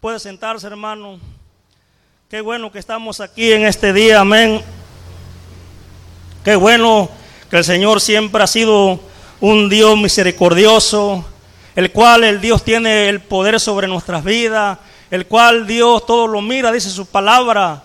Puede sentarse, hermano. Qué bueno que estamos aquí en este día, amén. Qué bueno que el Señor siempre ha sido un Dios misericordioso, el cual el Dios tiene el poder sobre nuestras vidas, el cual Dios todo lo mira, dice su palabra.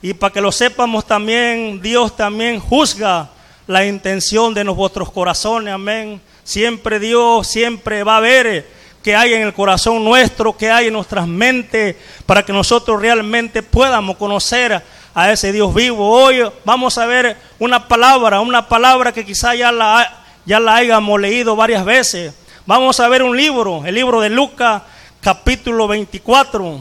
Y para que lo sepamos también, Dios también juzga la intención de nuestros corazones, amén. Siempre Dios, siempre va a ver que hay en el corazón nuestro, que hay en nuestras mentes, para que nosotros realmente podamos conocer a ese Dios vivo. Hoy vamos a ver una palabra, una palabra que quizá ya la, ya la hayamos leído varias veces. Vamos a ver un libro, el libro de Lucas, capítulo 24,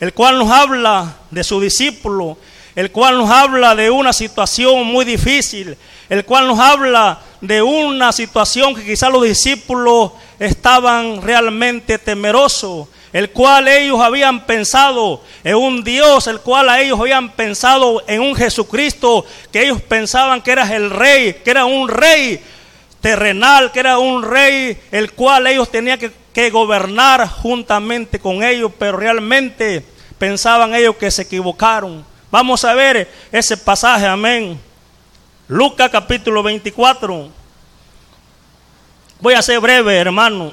el cual nos habla de su discípulo, el cual nos habla de una situación muy difícil, el cual nos habla de una situación que quizá los discípulos estaban realmente temerosos, el cual ellos habían pensado en un Dios, el cual ellos habían pensado en un Jesucristo, que ellos pensaban que era el rey, que era un rey terrenal, que era un rey el cual ellos tenían que, que gobernar juntamente con ellos, pero realmente pensaban ellos que se equivocaron. Vamos a ver ese pasaje, amén. Lucas capítulo 24. Voy a ser breve, hermano.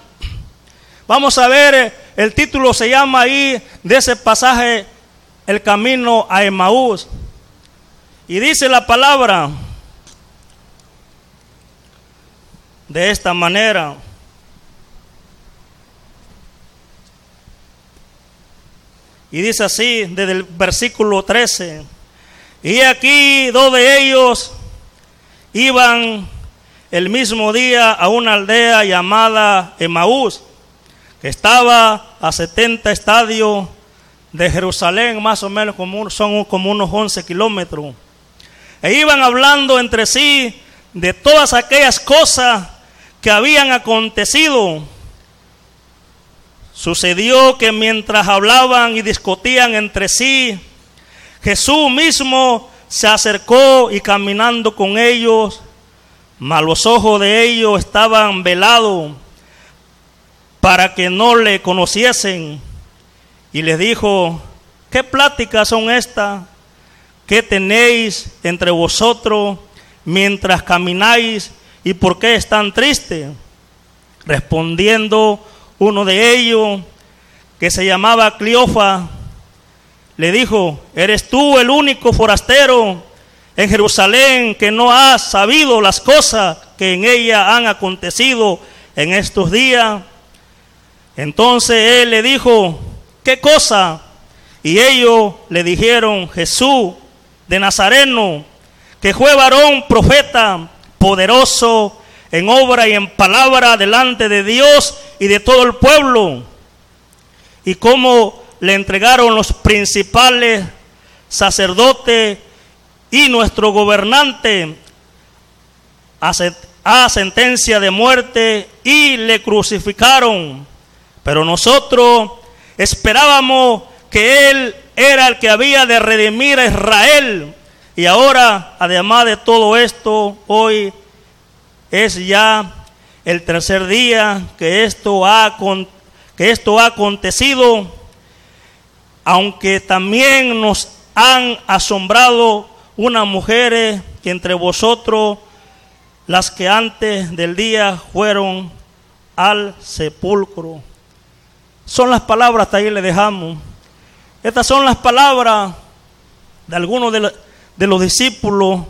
Vamos a ver, el título se llama ahí de ese pasaje, El camino a Emaús. Y dice la palabra de esta manera. Y dice así, desde el versículo 13. Y aquí dos de ellos iban el mismo día a una aldea llamada Emaús, que estaba a 70 estadios de Jerusalén, más o menos como, son como unos 11 kilómetros. E iban hablando entre sí de todas aquellas cosas que habían acontecido. Sucedió que mientras hablaban y discutían entre sí, Jesús mismo se acercó y caminando con ellos, mas los ojos de ellos estaban velados para que no le conociesen. Y les dijo, ¿qué pláticas son estas que tenéis entre vosotros mientras camináis y por qué están tristes? Respondiendo uno de ellos, que se llamaba Cleofa, le dijo, ¿eres tú el único forastero en Jerusalén que no ha sabido las cosas que en ella han acontecido en estos días? Entonces él le dijo, ¿qué cosa? Y ellos le dijeron, Jesús de Nazareno, que fue varón profeta, poderoso en obra y en palabra delante de Dios y de todo el pueblo. Y cómo le entregaron los principales sacerdotes y nuestro gobernante a, sentencia de muerte y le crucificaron. Pero nosotros esperábamos que Él era el que había de redimir a Israel. Y ahora, además de todo esto, hoy es ya el tercer día que esto ha, que esto ha acontecido, aunque también nos han asombrado unas mujeres que entre vosotros, las que antes del día fueron al sepulcro. Son las palabras, hasta ahí le dejamos. Estas son las palabras de algunos de, los discípulos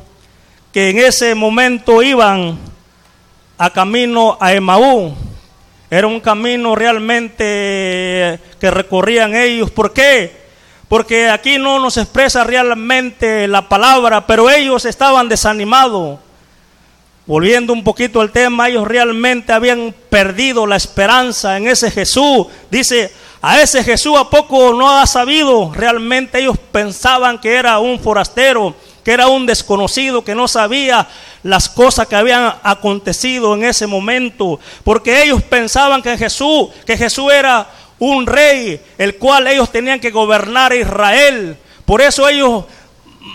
que en ese momento iban a camino a Emaú. Era un camino realmente que recorrían ellos. ¿Por qué? Porque aquí no nos expresa realmente la palabra, pero ellos estaban desanimados. Volviendo un poquito al tema, ellos realmente habían perdido la esperanza en ese Jesús. Dice, a ese Jesús a poco no ha sabido. Realmente ellos pensaban que era un forastero, que era un desconocido, que no sabía las cosas que habían acontecido en ese momento. Porque ellos pensaban que Jesús, que Jesús era un rey, el cual ellos tenían que gobernar a Israel. Por eso ellos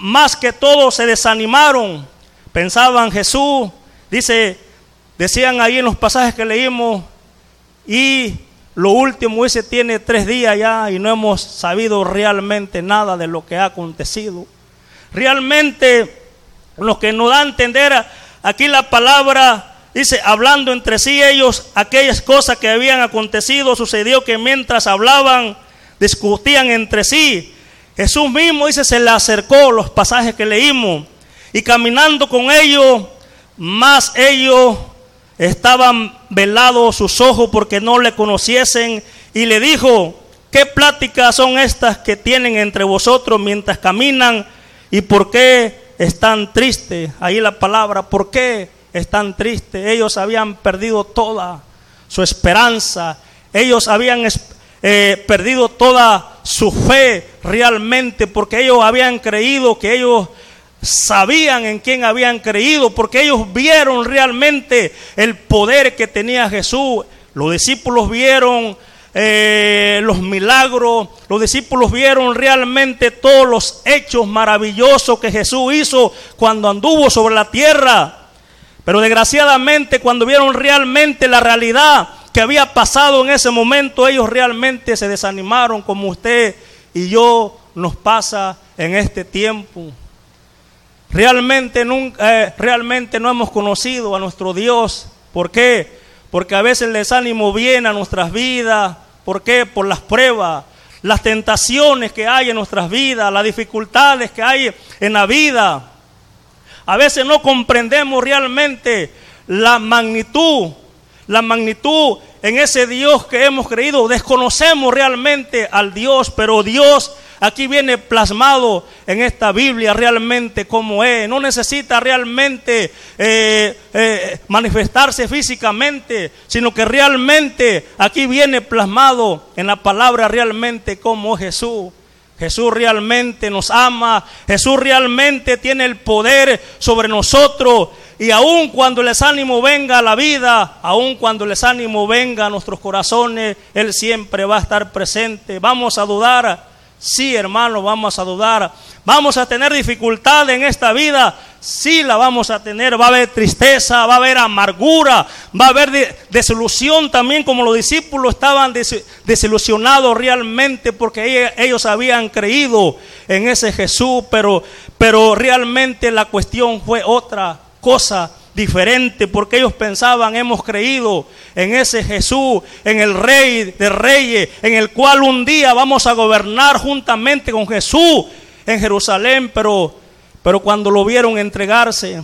más que todo se desanimaron. Pensaban Jesús, dice, decían ahí en los pasajes que leímos, y Lo último, ese tiene tres días ya y no hemos sabido realmente nada de lo que ha acontecido. Realmente lo que nos da a entender aquí la palabra dice, hablando entre sí ellos aquellas cosas que habían acontecido, sucedió que mientras hablaban, discutían entre sí. Jesús mismo dice, se le acercó los pasajes que leímos y caminando con ellos, más ellos estaban velados sus ojos porque no le conociesen y le dijo, ¿qué pláticas son estas que tienen entre vosotros mientras caminan y por qué están tristes? Ahí la palabra, ¿por qué están tristes? Ellos habían perdido toda su esperanza, ellos habían eh, perdido toda su fe realmente porque ellos habían creído que ellos sabían en quién habían creído, porque ellos vieron realmente el poder que tenía Jesús. Los discípulos vieron eh, los milagros, los discípulos vieron realmente todos los hechos maravillosos que Jesús hizo cuando anduvo sobre la tierra. Pero desgraciadamente cuando vieron realmente la realidad que había pasado en ese momento, ellos realmente se desanimaron como usted y yo nos pasa en este tiempo. Realmente, nunca, eh, realmente no hemos conocido a nuestro Dios. ¿Por qué? Porque a veces el desánimo viene a nuestras vidas. ¿Por qué? Por las pruebas, las tentaciones que hay en nuestras vidas, las dificultades que hay en la vida. A veces no comprendemos realmente la magnitud, la magnitud en ese Dios que hemos creído. Desconocemos realmente al Dios, pero Dios Aquí viene plasmado en esta Biblia realmente como es. No necesita realmente eh, eh, manifestarse físicamente, sino que realmente aquí viene plasmado en la palabra realmente como Jesús. Jesús realmente nos ama, Jesús realmente tiene el poder sobre nosotros. Y aun cuando el desánimo venga a la vida, aun cuando el desánimo venga a nuestros corazones, Él siempre va a estar presente. Vamos a dudar, Sí, hermano, vamos a dudar. Vamos a tener dificultad en esta vida. Sí, la vamos a tener. Va a haber tristeza, va a haber amargura, va a haber desilusión también, como los discípulos estaban desilusionados realmente porque ellos habían creído en ese Jesús, pero, pero realmente la cuestión fue otra cosa diferente porque ellos pensaban, hemos creído en ese Jesús, en el Rey de Reyes, en el cual un día vamos a gobernar juntamente con Jesús en Jerusalén, pero, pero cuando lo vieron entregarse,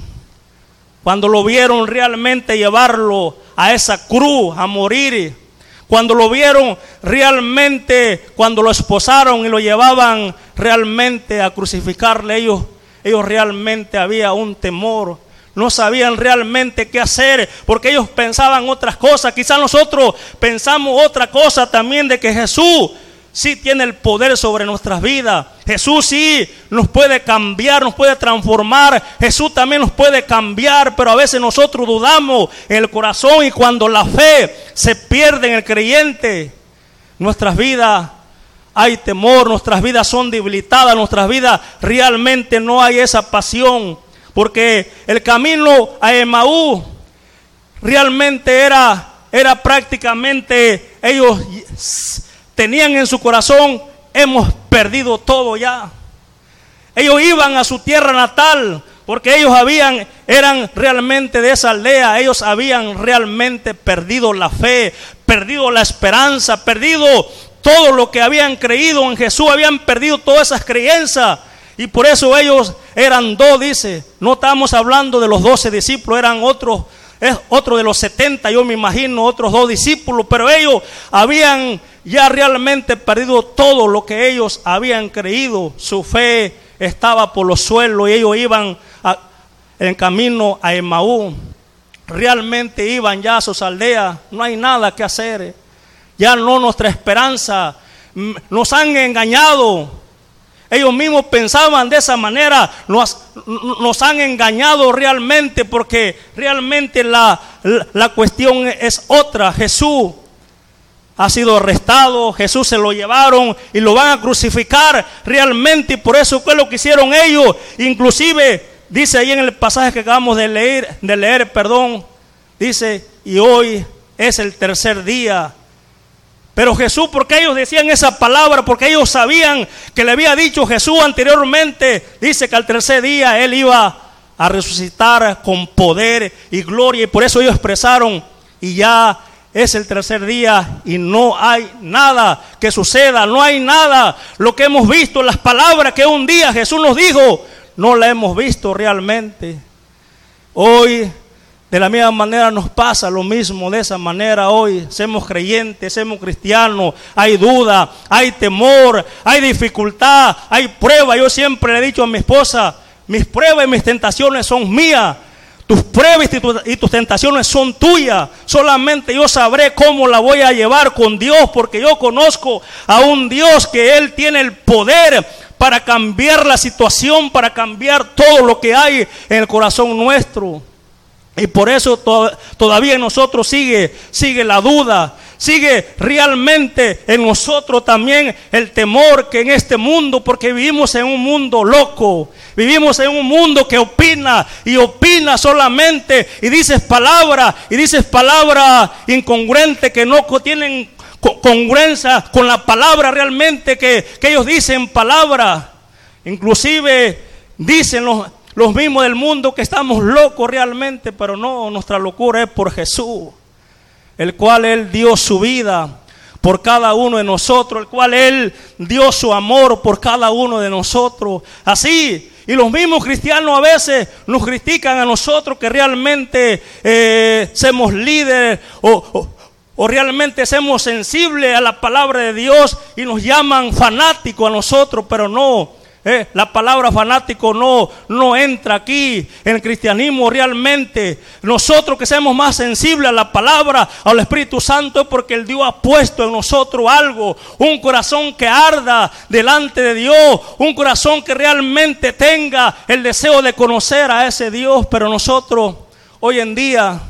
cuando lo vieron realmente llevarlo a esa cruz, a morir, cuando lo vieron realmente, cuando lo esposaron y lo llevaban realmente a crucificarle, ellos, ellos realmente había un temor no sabían realmente qué hacer porque ellos pensaban otras cosas. Quizás nosotros pensamos otra cosa también de que Jesús sí tiene el poder sobre nuestras vidas. Jesús sí nos puede cambiar, nos puede transformar. Jesús también nos puede cambiar, pero a veces nosotros dudamos en el corazón y cuando la fe se pierde en el creyente, nuestras vidas hay temor, nuestras vidas son debilitadas, nuestras vidas realmente no hay esa pasión porque el camino a Emaú realmente era, era prácticamente, ellos tenían en su corazón, hemos perdido todo ya. Ellos iban a su tierra natal, porque ellos habían, eran realmente de esa aldea, ellos habían realmente perdido la fe, perdido la esperanza, perdido todo lo que habían creído en Jesús, habían perdido todas esas creencias. Y por eso ellos eran dos, dice. No estamos hablando de los doce discípulos, eran otros, es otro de los setenta, yo me imagino, otros dos discípulos, pero ellos habían ya realmente perdido todo lo que ellos habían creído. Su fe estaba por los suelos y ellos iban en camino a Emaú. Realmente iban ya a sus aldeas, no hay nada que hacer. Ya no nuestra esperanza. Nos han engañado, ellos mismos pensaban de esa manera, nos, han engañado realmente porque realmente la, la, cuestión es otra. Jesús ha sido arrestado, Jesús se lo llevaron y lo van a crucificar realmente y por eso fue lo que hicieron ellos. Inclusive dice ahí en el pasaje que acabamos de leer, de leer, perdón, dice, y hoy es el tercer día Pero Jesús, porque ellos decían esa palabra, porque ellos sabían que le había dicho Jesús anteriormente, dice que al tercer día él iba a resucitar con poder y gloria. Y por eso ellos expresaron, y ya es el tercer día y no hay nada que suceda, no hay nada. Lo que hemos visto, las palabras que un día Jesús nos dijo, no la hemos visto realmente. Hoy de la misma manera nos pasa lo mismo, de esa manera hoy somos creyentes, somos cristianos, hay duda, hay temor, hay dificultad, hay prueba. Yo siempre le he dicho a mi esposa, mis pruebas y mis tentaciones son mías. Tus pruebas y, tus tentaciones son tuyas. Solamente yo sabré cómo la voy a llevar con Dios, porque yo conozco a un Dios que Él tiene el poder para cambiar la situación, para cambiar todo lo que hay en el corazón nuestro. Y por eso todavía en nosotros sigue, sigue la duda, sigue realmente en nosotros también el temor que en este mundo, porque vivimos en un mundo loco, vivimos en un mundo que opina y opina solamente y dices palabras y dices palabras incongruentes que no tienen congruencia con la palabra realmente que, que ellos dicen palabra. Inclusive dicen los, los mismos del mundo que estamos locos realmente, pero no, nuestra locura es por Jesús, el cual Él dio su vida por cada uno de nosotros, el cual Él dio su amor por cada uno de nosotros. Así, y los mismos cristianos a veces nos critican a nosotros que realmente eh, somos líderes o, o realmente somos sensibles a la palabra de Dios y nos llaman fanáticos a nosotros, pero no. Eh, la palabra fanático no, no entra aquí en el cristianismo realmente. Nosotros que seamos más sensibles a la palabra, al Espíritu Santo, es porque el Dios ha puesto en nosotros algo, un corazón que arda delante de Dios, un corazón que realmente tenga el deseo de conocer a ese Dios. Pero nosotros hoy en día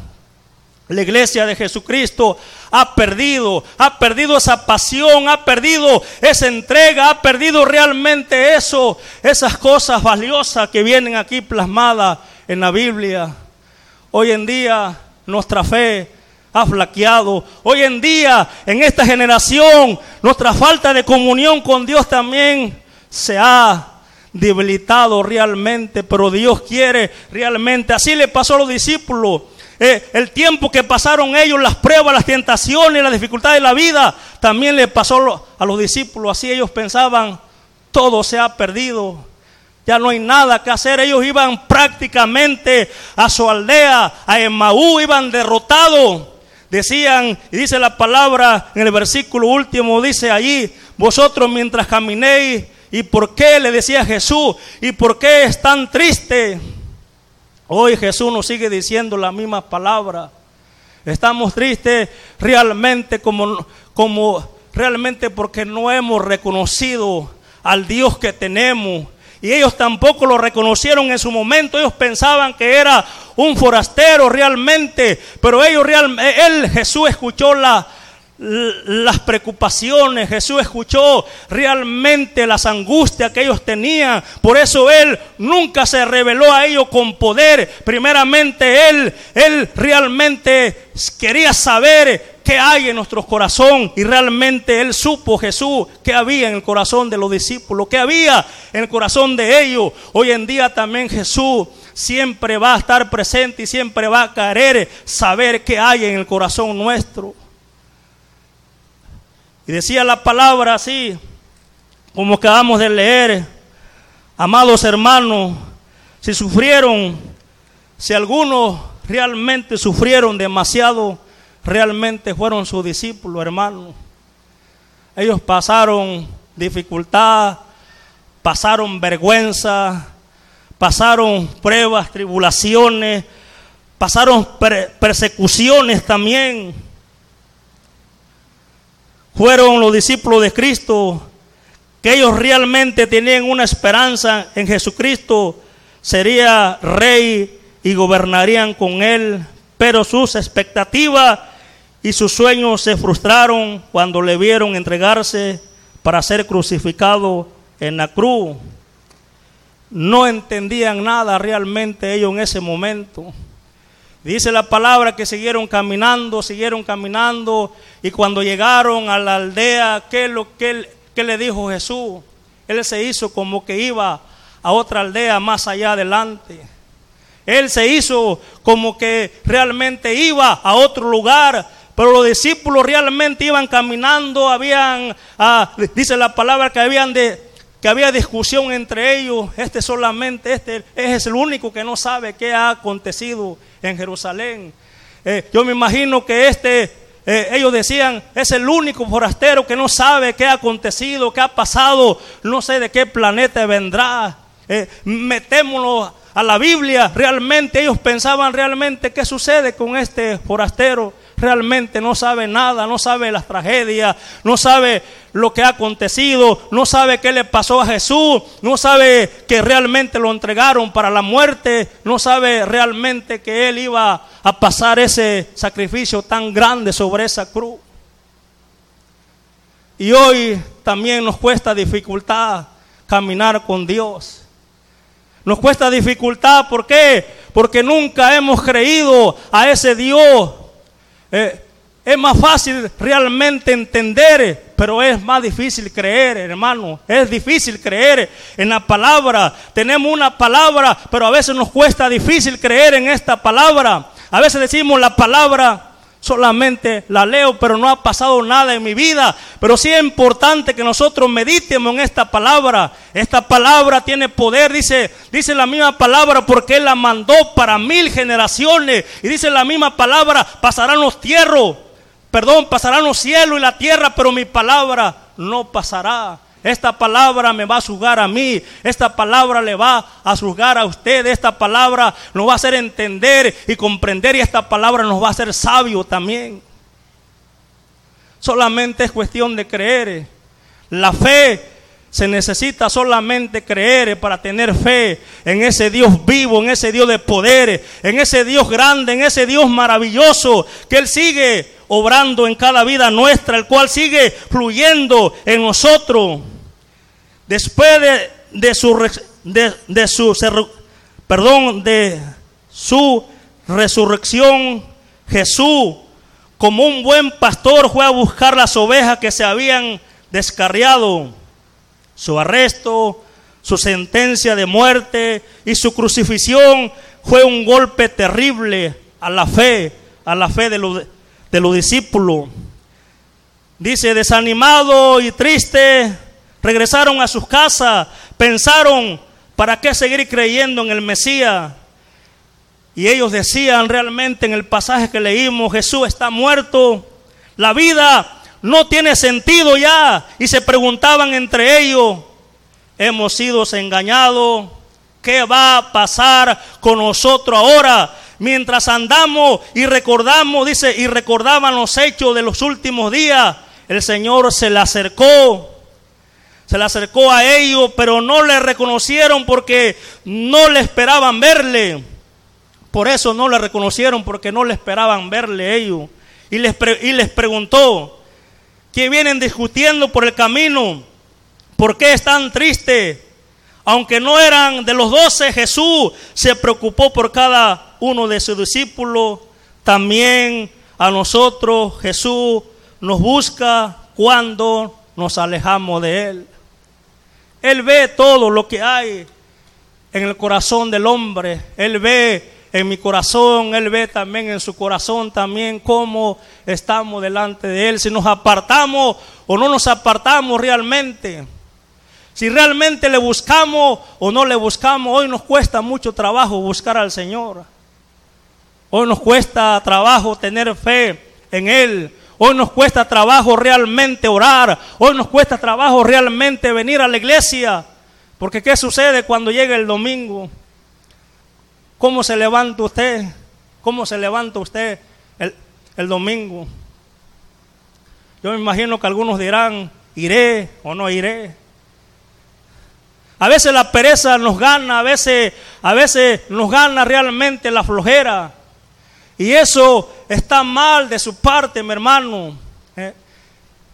la iglesia de Jesucristo ha perdido, ha perdido esa pasión, ha perdido esa entrega, ha perdido realmente eso, esas cosas valiosas que vienen aquí plasmadas en la Biblia. Hoy en día nuestra fe ha flaqueado. Hoy en día, en esta generación, nuestra falta de comunión con Dios también se ha debilitado realmente, pero Dios quiere realmente. Así le pasó a los discípulos. Eh, el tiempo que pasaron ellos, las pruebas, las tentaciones, las dificultades de la vida, también le pasó a los discípulos. Así ellos pensaban, todo se ha perdido, ya no hay nada que hacer. Ellos iban prácticamente a su aldea, a Emaú, iban derrotados. Decían, y dice la palabra en el versículo último, dice allí, vosotros mientras caminéis, ¿y por qué? Le decía Jesús, ¿y por qué es tan triste? Hoy Jesús nos sigue diciendo la misma palabra. Estamos tristes realmente como, como realmente porque no hemos reconocido al Dios que tenemos. Y ellos tampoco lo reconocieron en su momento. Ellos pensaban que era un forastero realmente. Pero ellos realmente, él, Jesús escuchó la, las preocupaciones, Jesús escuchó realmente las angustias que ellos tenían. Por eso Él nunca se reveló a ellos con poder. Primeramente Él, Él realmente quería saber qué hay en nuestro corazón. Y realmente Él supo, Jesús, qué había en el corazón de los discípulos, qué había en el corazón de ellos. Hoy en día también Jesús siempre va a estar presente y siempre va a querer saber qué hay en el corazón nuestro. Y decía la palabra así, como acabamos de leer, amados hermanos, si sufrieron, si algunos realmente sufrieron demasiado, realmente fueron sus discípulos, hermanos. Ellos pasaron dificultad, pasaron vergüenza, pasaron pruebas, tribulaciones, pasaron persecuciones también fueron los discípulos de Cristo, que ellos realmente tenían una esperanza en Jesucristo, sería rey y gobernarían con él, pero sus expectativas y sus sueños se frustraron cuando le vieron entregarse para ser crucificado en la cruz. No entendían nada realmente ellos en ese momento. Dice la palabra que siguieron caminando, siguieron caminando y cuando llegaron a la aldea, ¿qué, qué le dijo Jesús? Él se hizo como que iba a otra aldea más allá adelante. Él se hizo como que realmente iba a otro lugar, pero los discípulos realmente iban caminando, habían, ah, dice la palabra que habían de, que había discusión entre ellos. Este solamente, este es el único que no sabe qué ha acontecido en Jerusalén. Eh, yo me imagino que este, eh, ellos decían, es el único forastero que no sabe qué ha acontecido, qué ha pasado, no sé de qué planeta vendrá. Eh, metémonos a la Biblia, realmente ellos pensaban realmente qué sucede con este forastero realmente no sabe nada, no sabe las tragedias, no sabe lo que ha acontecido, no sabe qué le pasó a Jesús, no sabe que realmente lo entregaron para la muerte, no sabe realmente que Él iba a pasar ese sacrificio tan grande sobre esa cruz. Y hoy también nos cuesta dificultad caminar con Dios. Nos cuesta dificultad, ¿por qué? Porque nunca hemos creído a ese Dios eh, es más fácil realmente entender, pero es más difícil creer, hermano. Es difícil creer en la palabra. Tenemos una palabra, pero a veces nos cuesta difícil creer en esta palabra. A veces decimos la palabra, solamente la leo, pero no ha pasado nada en mi vida. Pero sí es importante que nosotros meditemos en esta palabra. Esta palabra tiene poder, dice, dice la misma palabra, porque Él la mandó para mil generaciones. Y dice la misma palabra, pasarán los tierros, perdón, pasarán los cielos y la tierra, pero mi palabra no pasará. Esta palabra me va a juzgar a mí. Esta palabra le va a juzgar a usted. Esta palabra nos va a hacer entender y comprender. Y esta palabra nos va a hacer sabio también. Solamente es cuestión de creer. La fe se necesita solamente creer para tener fe en ese Dios vivo, en ese Dios de poder, en ese Dios grande, en ese Dios maravilloso, que Él sigue obrando en cada vida nuestra, el cual sigue fluyendo en nosotros. Después de, su, de, su, perdón, de su resurrección, Jesús, como un buen pastor, fue a buscar las ovejas que se habían descarriado. Su arresto, su sentencia de muerte y su crucifixión fue un golpe terrible a la fe, a la fe de de los discípulos. Dice, desanimado y triste, regresaron a sus casas, pensaron, ¿para qué seguir creyendo en el Mesías? Y ellos decían realmente en el pasaje que leímos, Jesús está muerto, la vida no tiene sentido ya. Y se preguntaban entre ellos, hemos sido engañados, ¿qué va a pasar con nosotros ahora? Mientras andamos y recordamos, dice, y recordaban los hechos de los últimos días, el Señor se le acercó se le acercó a ellos, pero no le reconocieron porque no le esperaban verle. Por eso no le reconocieron porque no le esperaban verle ellos. Y les, y les preguntó, ¿qué vienen discutiendo por el camino? ¿Por qué están tristes? Aunque no eran de los doce, Jesús se preocupó por cada uno de sus discípulos. También a nosotros Jesús nos busca cuando nos alejamos de Él. Él ve todo lo que hay en el corazón del hombre. Él ve en mi corazón, Él ve también en su corazón también cómo estamos delante de Él. Si nos apartamos o no nos apartamos realmente. Si realmente le buscamos o no le buscamos, hoy nos cuesta mucho trabajo buscar al Señor. Hoy nos cuesta trabajo tener fe en Él. Hoy nos cuesta trabajo realmente orar. Hoy nos cuesta trabajo realmente venir a la iglesia. Porque ¿qué sucede cuando llega el domingo? ¿Cómo se levanta usted? ¿Cómo se levanta usted el, domingo? Yo me imagino que algunos dirán, iré o no iré. A veces la pereza nos gana, a veces, a veces nos gana realmente la flojera. Y eso está mal de su parte, mi hermano. Eh,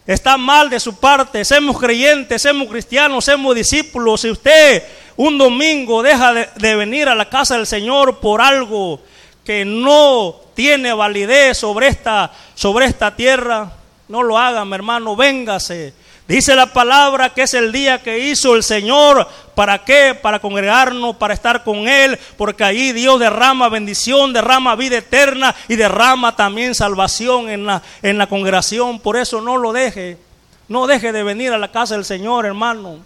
está mal de su parte. Somos creyentes, somos cristianos, somos discípulos. Si usted un domingo deja de, venir a la casa del Señor por algo que no tiene validez sobre esta, sobre esta tierra, no lo haga, mi hermano, véngase. Dice la palabra que es el día que hizo el Señor. ¿Para qué? Para congregarnos, para estar con Él, porque ahí Dios derrama bendición, derrama vida eterna y derrama también salvación en la, en la congregación. Por eso no lo deje, no deje de venir a la casa del Señor, hermano.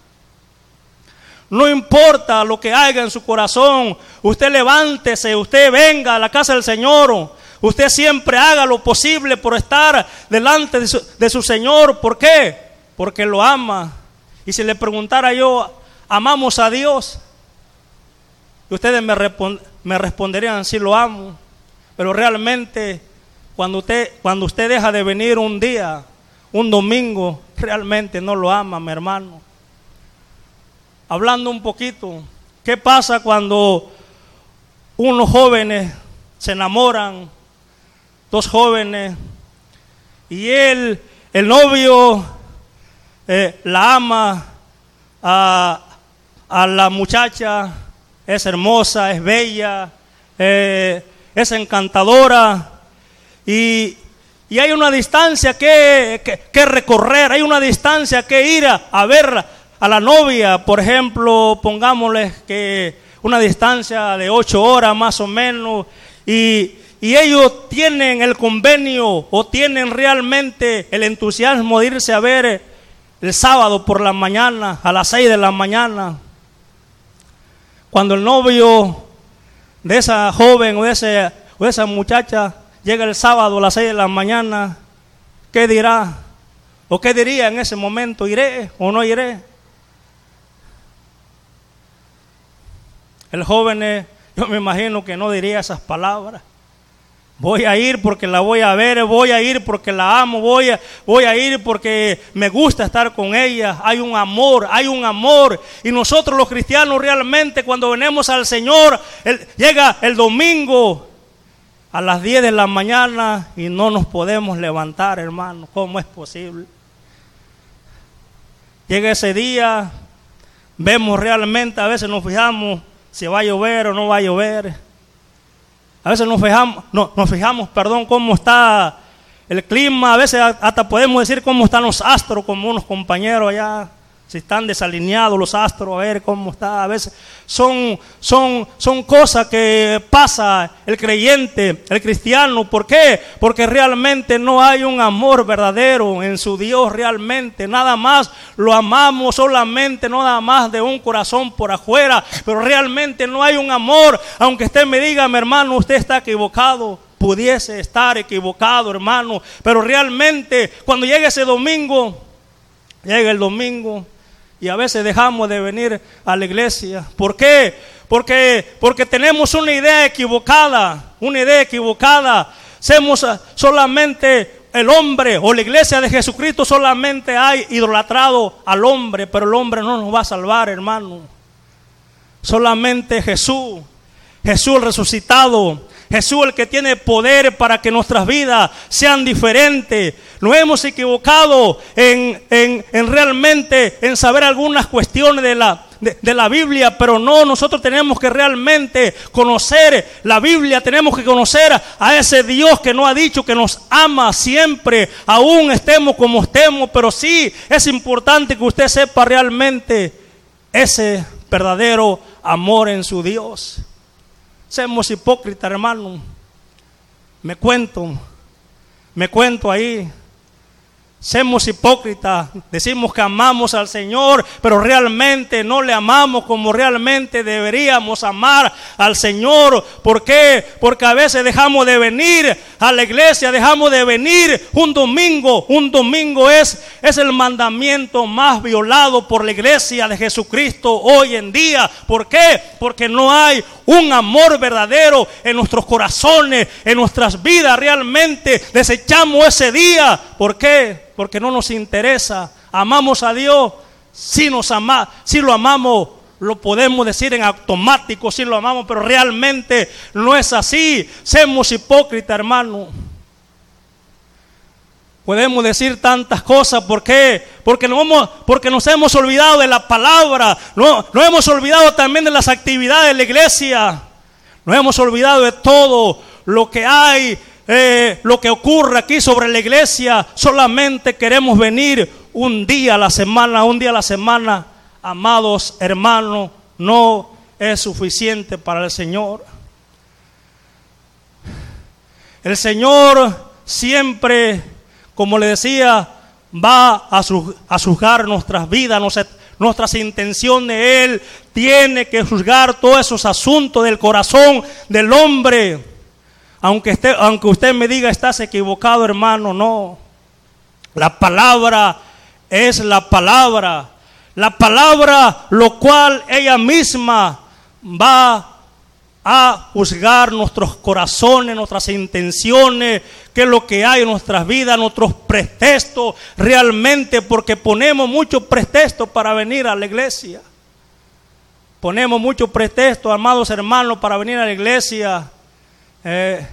No importa lo que haya en su corazón, usted levántese, usted venga a la casa del Señor. Usted siempre haga lo posible por estar delante de su, de su Señor. ¿Por qué? Porque lo ama. Y si le preguntara yo, ¿amamos a Dios? Y ustedes me, me responderían, sí lo amo. Pero realmente, cuando usted, cuando usted deja de venir un día, un domingo, realmente no lo ama, mi hermano hablando un poquito, ¿qué pasa cuando unos jóvenes se enamoran, dos jóvenes, y él, el novio, eh, la ama a, la muchacha, es hermosa, es bella, eh, es encantadora, y, hay una distancia que, que, recorrer, hay una distancia que ir a, a a la novia, por ejemplo, pongámosle que una distancia de ocho horas más o menos, y, ellos tienen el convenio o tienen realmente el entusiasmo de irse a ver el sábado por la mañana, a las seis de la mañana, cuando el novio de esa joven o ese, o esa muchacha llega el sábado a las seis de la mañana, ¿qué dirá? ¿O qué diría en ese momento? ¿Iré o no iré? El joven, yo me imagino que no diría esas palabras. Voy a ir porque la voy a ver, voy a ir porque la amo, voy a, voy a ir porque me gusta estar con ella. Hay un amor, hay un amor. Y nosotros los cristianos realmente cuando venimos al Señor, llega el domingo a las 10 de la mañana y no nos podemos levantar, hermano. ¿Cómo es posible? Llega ese día, vemos realmente, a veces nos fijamos si va a llover o no va a llover. A veces nos fijamos, no, nos fijamos, perdón, cómo está el clima, a veces hasta podemos decir cómo están los astros, como unos compañeros allá si están desalineados los astros, a ver cómo está. A veces son, son, son cosas que pasa el creyente, el cristiano. ¿Por qué? Porque realmente no hay un amor verdadero en su Dios realmente. Nada más lo amamos solamente, nada más de un corazón por afuera. Pero realmente no hay un amor. Aunque usted me diga, mi hermano, usted está equivocado pudiese estar equivocado, hermano. Pero realmente cuando llega ese domingo, llega el domingo, y a veces dejamos de venir a la iglesia. ¿Por qué? Porque, porque tenemos una idea equivocada, una idea equivocada. Somos solamente el hombre o la iglesia de Jesucristo solamente hay idolatrado al hombre, pero el hombre no nos va a salvar, hermano. Solamente Jesús, Jesús resucitado, Jesús el que tiene poder para que nuestras vidas sean diferentes. Nos hemos equivocado en, realmente en saber algunas cuestiones de la, de, la Biblia, pero no, nosotros tenemos que realmente conocer la Biblia, tenemos que conocer a ese Dios que nos ha dicho que nos ama siempre, aún estemos como estemos, pero sí es importante que usted sepa realmente ese verdadero amor en su Dios. Seamos hipócritas, hermano. Me cuento, me cuento ahí. Semos hipócritas, decimos que amamos al Señor, pero realmente no le amamos como realmente deberíamos amar al Señor. ¿Por qué? Porque a veces dejamos de venir a la iglesia, dejamos de venir un domingo. Un domingo es, es el mandamiento más violado por la iglesia de Jesucristo hoy en día. ¿Por qué? Porque no hay un amor verdadero en nuestros corazones, en nuestras vidas. Realmente desechamos ese día. ¿Por qué? Porque no nos interesa. Amamos a Dios, si nos ama, si lo amamos, lo podemos decir en automático, si lo amamos, pero realmente no es así. Somos hipócritas, hermano. Podemos decir tantas cosas, ¿por qué? Porque, no hemos, porque nos hemos olvidado de la palabra, no, no hemos olvidado también de las actividades de la iglesia. Nos hemos olvidado de todo lo que hay, eh, lo que ocurre aquí sobre la iglesia. Solamente queremos venir un día a la semana, un día a la semana. Amados hermanos, no es suficiente para el Señor. El Señor siempre, como le decía, va a, juzgar nuestras vidas, nuestras intenciones. Él tiene que juzgar todos esos asuntos del corazón del hombre. Aunque, esté, aunque usted me diga, estás equivocado, hermano, no. La palabra es la palabra. La palabra, lo cual ella misma va a juzgar nuestros corazones, nuestras intenciones, qué es lo que hay en nuestras vidas, nuestros pretextos realmente, porque ponemos muchos pretextos para venir a la iglesia. Ponemos muchos pretextos, amados hermanos, para venir a la iglesia. Eh,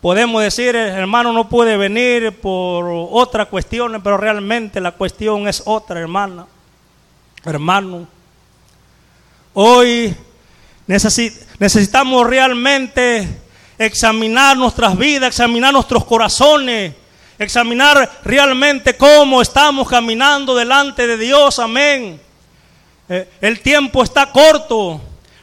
podemos decir, hermano no puede venir por otras cuestiones, pero realmente la cuestión es otra, hermana. Hermano, hoy necesitamos realmente examinar nuestras vidas, examinar nuestros corazones, examinar realmente cómo estamos caminando delante de Dios. Amén. Eh, el tiempo está corto.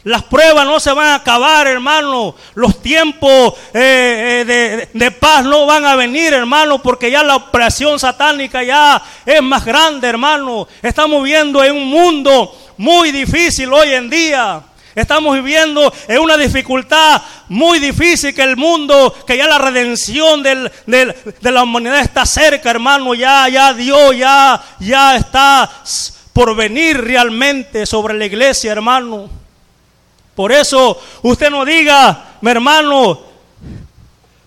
Las pruebas no se van a acabar, hermano. Los tiempos eh, eh, de, paz no van a venir, hermano, porque ya la operación satánica ya es más grande, hermano. Estamos viviendo en un mundo muy difícil hoy en día. Estamos viviendo en una dificultad muy difícil que el mundo, que ya la redención de la humanidad está cerca, hermano. Ya, ya Dios ya, ya está por venir realmente sobre la iglesia, hermano. Por eso usted no diga, mi hermano,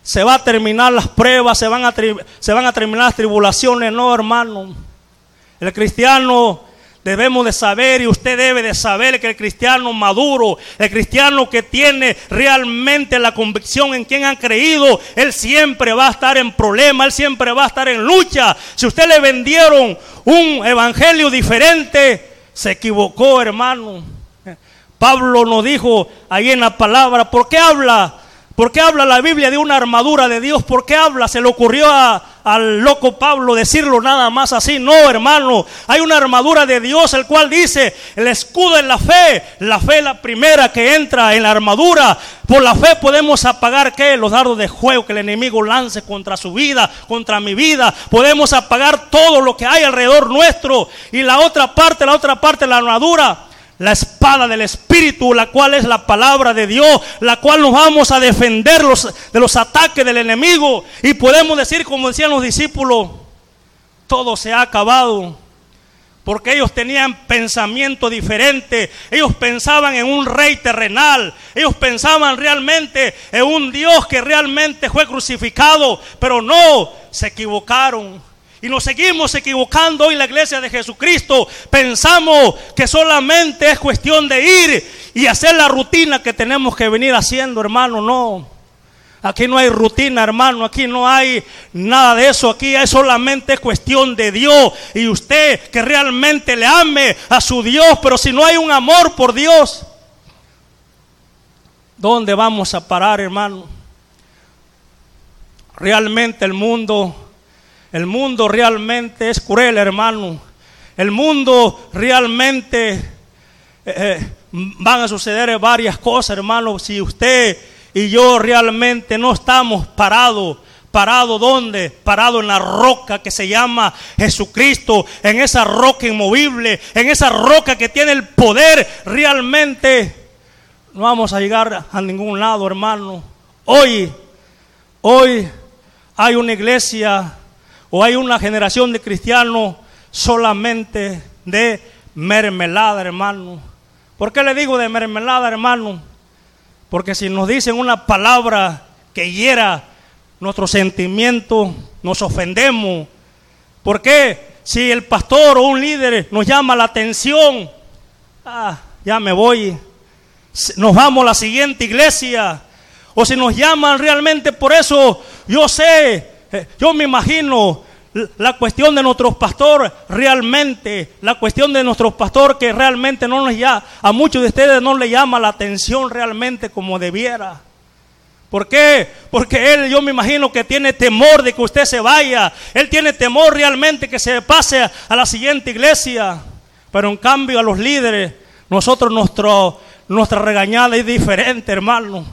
se va a terminar las pruebas, se van a, se van a terminar las tribulaciones. No, hermano. El cristiano Debemos de saber y usted debe de saber que el cristiano maduro, el cristiano que tiene realmente la convicción en quien han creído, él siempre va a estar en problema, él siempre va a estar en lucha. Si usted le vendieron un evangelio diferente, se equivocó, hermano. Pablo nos dijo ahí en la palabra, ¿por qué habla ¿Por qué habla la Biblia de una armadura de Dios? ¿Por qué habla? Se le ocurrió al loco Pablo decirlo nada más así. No, hermano. Hay una armadura de Dios, el cual dice, el escudo es la fe. La fe es la primera que entra en la armadura. Por la fe podemos apagar, ¿qué? Los dardos de juego que el enemigo lance contra su vida, contra mi vida. Podemos apagar todo lo que hay alrededor nuestro. Y la otra parte, la otra parte de la armadura la espada del Espíritu, la cual es la palabra de Dios, la cual nos vamos a defender de los ataques del enemigo. Y podemos decir, como decían los discípulos, todo se ha acabado. Porque ellos tenían pensamiento diferente. Ellos pensaban en un rey terrenal. Ellos pensaban realmente en un Dios que realmente fue crucificado. Pero no, se equivocaron. Y nos seguimos equivocando hoy en la iglesia de Jesucristo. Pensamos que solamente es cuestión de ir y hacer la rutina que tenemos que venir haciendo, hermano. No. Aquí no hay rutina, hermano. Aquí no hay nada de eso. Aquí es solamente cuestión de Dios. Y usted que realmente le ame a su Dios. Pero si no hay un amor por Dios, ¿dónde vamos a parar, hermano? Realmente el mundo el mundo realmente es cruel, hermano. El mundo realmente eh, eh, van a suceder varias cosas, hermano. Si usted y yo realmente no estamos parados. ¿Parado dónde? Parado en la roca que se llama Jesucristo, en esa roca inmovible, en esa roca que tiene el poder, realmente no vamos a llegar a ningún lado, hermano. Hoy, hoy hay una iglesia o hay una generación de cristianos solamente de mermelada, hermano. ¿Por qué le digo de mermelada, hermano? Porque si nos dicen una palabra que hiera nuestro sentimiento, nos ofendemos. ¿Por qué? Si el pastor o un líder nos llama la atención, ah, ya me voy, nos vamos a la siguiente iglesia. O si nos llaman realmente por eso, yo sé yo me imagino la cuestión de nuestros pastores realmente, la cuestión de nuestros pastores que realmente no nos ya, a muchos de ustedes no le llama la atención realmente como debiera. ¿Por qué? Porque él, yo me imagino que tiene temor de que usted se vaya. Él tiene temor realmente que se pase a la siguiente iglesia. Pero en cambio a los líderes, nosotros nuestro, nuestra regañada es diferente, hermano.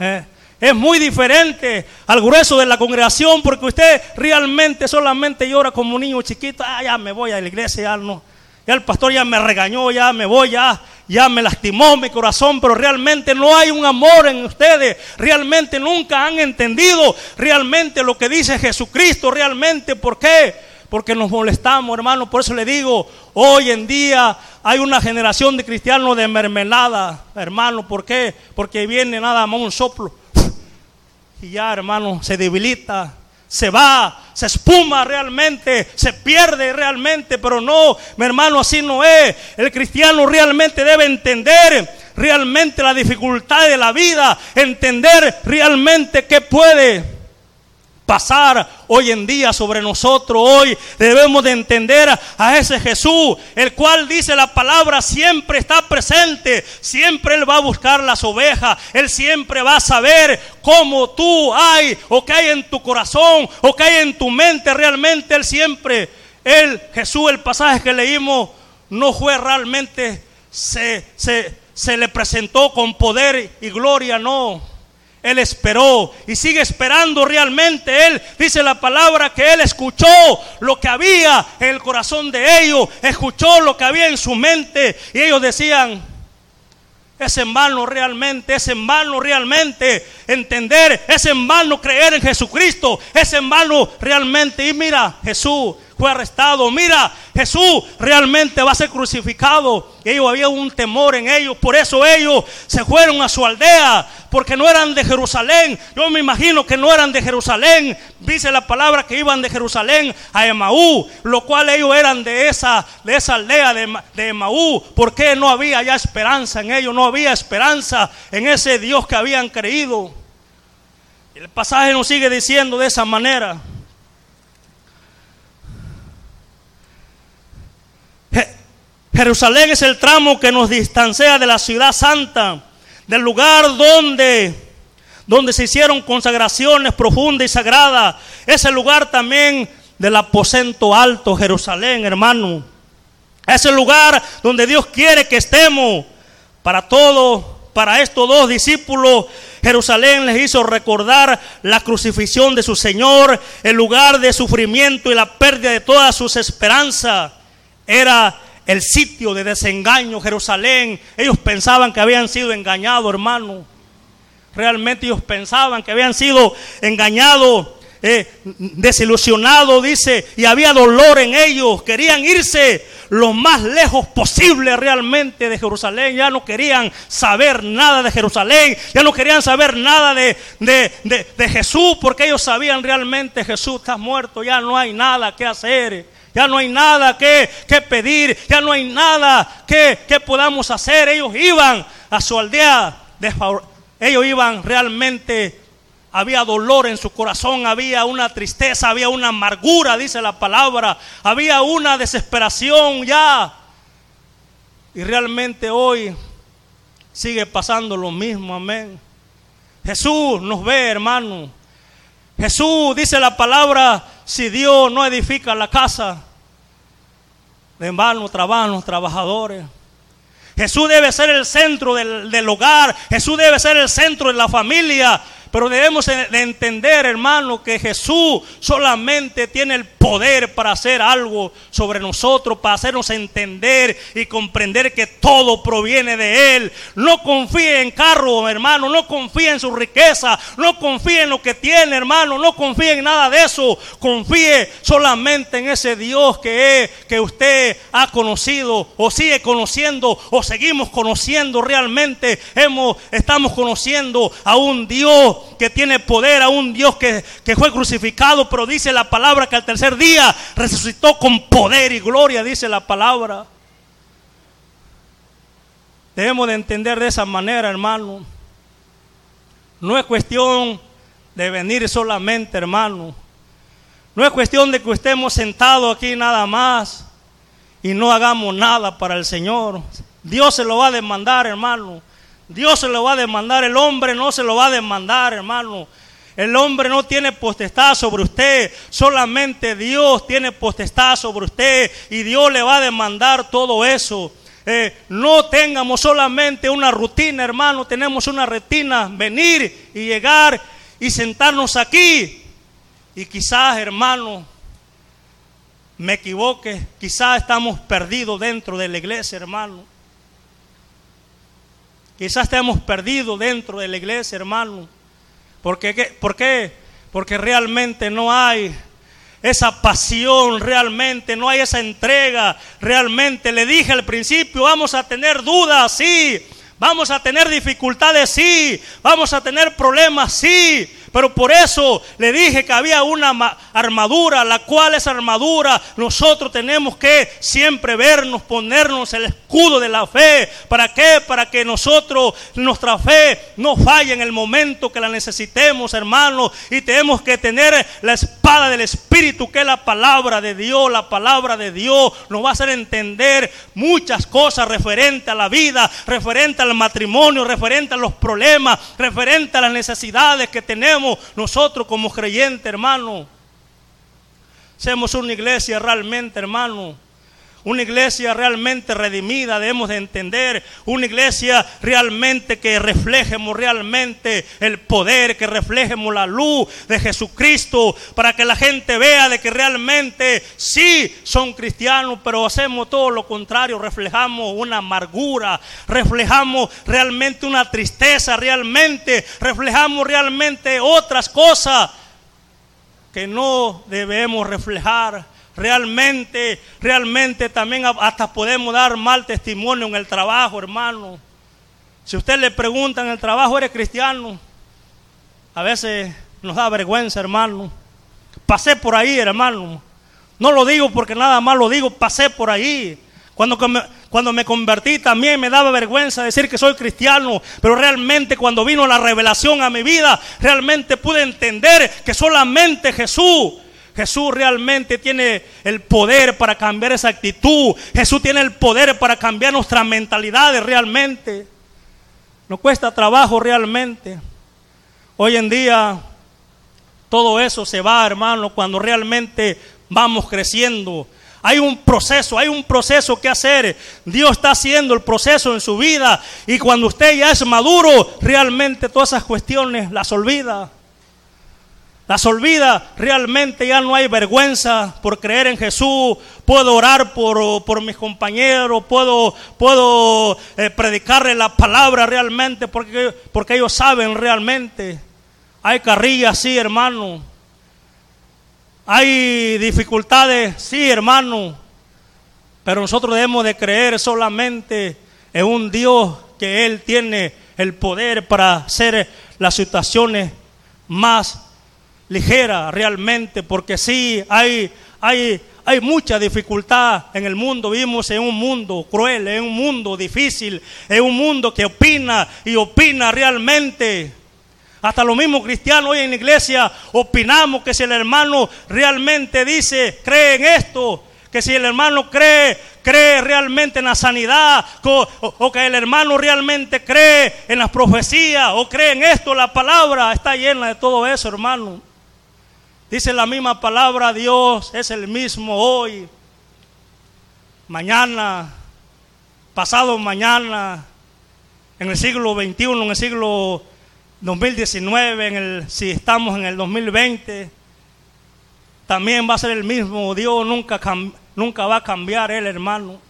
Eh, es muy diferente al grueso de la congregación porque usted realmente solamente llora como un niño chiquito. Ah, ya me voy a la iglesia, ya no. Ya el pastor ya me regañó, ya me voy, ya, ya me lastimó mi corazón, pero realmente no hay un amor en ustedes. Realmente nunca han entendido realmente lo que dice Jesucristo, realmente. ¿Por qué? Porque nos molestamos, hermano. Por eso le digo, hoy en día hay una generación de cristianos de mermelada, hermano. ¿Por qué? Porque viene nada más un soplo. Y ya, hermano, se debilita se va, se espuma realmente, se pierde realmente, pero no, mi hermano, así no es. El cristiano realmente debe entender realmente la dificultad de la vida, entender realmente qué puede pasar hoy en día sobre nosotros. Hoy debemos de entender a ese Jesús, el cual dice la palabra siempre está presente, siempre Él va a buscar las ovejas, Él siempre va a saber cómo tú hay o qué hay en tu corazón o qué hay en tu mente. Realmente Él siempre, Él, Jesús, el pasaje que leímos, no fue realmente, se, se, se le presentó con poder y gloria, no él esperó y sigue esperando realmente. Él dice la palabra que Él escuchó lo que había en el corazón de ellos, escuchó lo que había en su mente y ellos decían, es en vano realmente, es en vano realmente entender, es en vano creer en Jesucristo, es en vano realmente. Y mira, Jesús fue arrestado. Mira, Jesús realmente va a ser crucificado. Ellos había un temor en ellos, por eso ellos se fueron a su aldea, porque no eran de Jerusalén. Yo me imagino que no eran de Jerusalén. Dice la palabra que iban de Jerusalén a Emaú, lo cual ellos eran de esa, de esa aldea de, de Emaú, porque no había ya esperanza en ellos, no había esperanza en ese Dios que habían creído. El pasaje nos sigue diciendo de esa manera. Jerusalén es el tramo que nos distancia de la ciudad santa, del lugar donde, donde se hicieron consagraciones profundas y sagradas. Es el lugar también del aposento alto, Jerusalén, hermano. Es el lugar donde Dios quiere que estemos. Para todos, para estos dos discípulos, Jerusalén les hizo recordar la crucifixión de su Señor, el lugar de sufrimiento y la pérdida de todas sus esperanzas. Era el sitio de desengaño, Jerusalén. Ellos pensaban que habían sido engañados, hermano. Realmente ellos pensaban que habían sido engañados, eh, desilusionados, dice, y había dolor en ellos. Querían irse lo más lejos posible realmente de Jerusalén. Ya no querían saber nada de Jerusalén, ya no querían saber nada de, de, de Jesús, porque ellos sabían realmente Jesús está muerto, ya no hay nada que hacer ya no hay nada que, pedir, ya no hay nada que, podamos hacer. Ellos iban a su aldea, ellos iban realmente, había dolor en su corazón, había una tristeza, había una amargura, dice la palabra, había una desesperación ya. Y realmente hoy sigue pasando lo mismo, amén. Jesús nos ve, hermano. Jesús dice la palabra, si Dios no edifica la casa, en vano trabajan los trabajadores. Jesús debe ser el centro del, del, hogar. Jesús debe ser el centro de la familia. Pero debemos de entender, hermano, que Jesús solamente tiene el poder para hacer algo sobre nosotros, para hacernos entender y comprender que todo proviene de Él. No confíe en carro, hermano, no confíe en su riqueza, no confíe en lo que tiene, hermano, no confíe en nada de eso. Confíe solamente en ese Dios que es, que usted ha conocido o sigue conociendo o seguimos conociendo realmente. Hemos, estamos conociendo a un Dios que tiene poder, a un Dios que, fue crucificado, pero dice la palabra que al tercer día resucitó con poder y gloria, dice la palabra. Debemos de entender de esa manera, hermano. No es cuestión de venir solamente, hermano. No es cuestión de que estemos sentados aquí nada más y no hagamos nada para el Señor. Dios se lo va a demandar, hermano. Dios se lo va a demandar. El hombre no se lo va a demandar, hermano. El hombre no tiene potestad sobre usted, solamente Dios tiene potestad sobre usted y Dios le va a demandar todo eso. Eh, no tengamos solamente una rutina, hermano, tenemos una retina, venir y llegar y sentarnos aquí y quizás, hermano, me equivoque, quizás estamos perdidos dentro de la iglesia, hermano. Quizás estemos perdidos dentro de la iglesia, hermano. ¿Por qué? ¿Por qué? Porque realmente no hay esa pasión, realmente no hay esa entrega, realmente. Le dije al principio, vamos a tener dudas, sí. Vamos a tener dificultades, sí. Vamos a tener problemas, sí. Pero por eso le dije que había una armadura, la cual esa armadura nosotros tenemos que siempre vernos, ponernos el escudo de la fe. ¿Para qué? Para que nosotros, nuestra fe no falle en el momento que la necesitemos, hermanos. Y tenemos que tener la espada del Espíritu, que es la palabra de Dios. La palabra de Dios nos va a hacer entender muchas cosas referente a la vida, referente al matrimonio, referente a los problemas, referente a las necesidades que tenemos nosotros como creyentes, hermano. Seamos una iglesia realmente, hermano una iglesia realmente redimida, debemos de entender, una iglesia realmente que reflejemos realmente el poder, que reflejemos la luz de Jesucristo, para que la gente vea de que realmente sí son cristianos, pero hacemos todo lo contrario, reflejamos una amargura, reflejamos realmente una tristeza, realmente reflejamos realmente otras cosas que no debemos reflejar Realmente, realmente también hasta podemos dar mal testimonio en el trabajo, hermano. Si usted le pregunta en el trabajo, ¿eres cristiano? A veces nos da vergüenza, hermano. Pasé por ahí, hermano. No lo digo porque nada más lo digo, pasé por ahí. Cuando cuando me convertí también me daba vergüenza decir que soy cristiano, pero realmente cuando vino la revelación a mi vida, realmente pude entender que solamente Jesús Jesús realmente tiene el poder para cambiar esa actitud. Jesús tiene el poder para cambiar nuestras mentalidades realmente. No cuesta trabajo realmente. Hoy en día todo eso se va, hermano, cuando realmente vamos creciendo. Hay un proceso, hay un proceso que hacer. Dios está haciendo el proceso en su vida. Y cuando usted ya es maduro, realmente todas esas cuestiones las olvida. Las olvida, realmente ya no hay vergüenza por creer en Jesús. Puedo orar por, por mis compañeros, puedo, puedo eh, predicarle la palabra realmente porque, porque ellos saben realmente. Hay carrillas, sí, hermano. Hay dificultades, sí, hermano. Pero nosotros debemos de creer solamente en un Dios que Él tiene el poder para hacer las situaciones más ligera realmente, porque sí, hay, hay, hay mucha dificultad en el mundo. Vivimos en un mundo cruel, en un mundo difícil, en un mundo que opina y opina realmente. Hasta los mismos cristianos hoy en la iglesia opinamos que si el hermano realmente dice, cree en esto, que si el hermano cree, cree realmente en la sanidad, o, o, que el hermano realmente cree en las profecías, o cree en esto, la palabra está llena de todo eso, hermano. Dice la misma palabra, Dios es el mismo hoy, mañana, pasado mañana, en el siglo XXI, en el siglo 2019, en el, si estamos en el 2020, también va a ser el mismo. Dios nunca, nunca va a cambiar Él, hermano.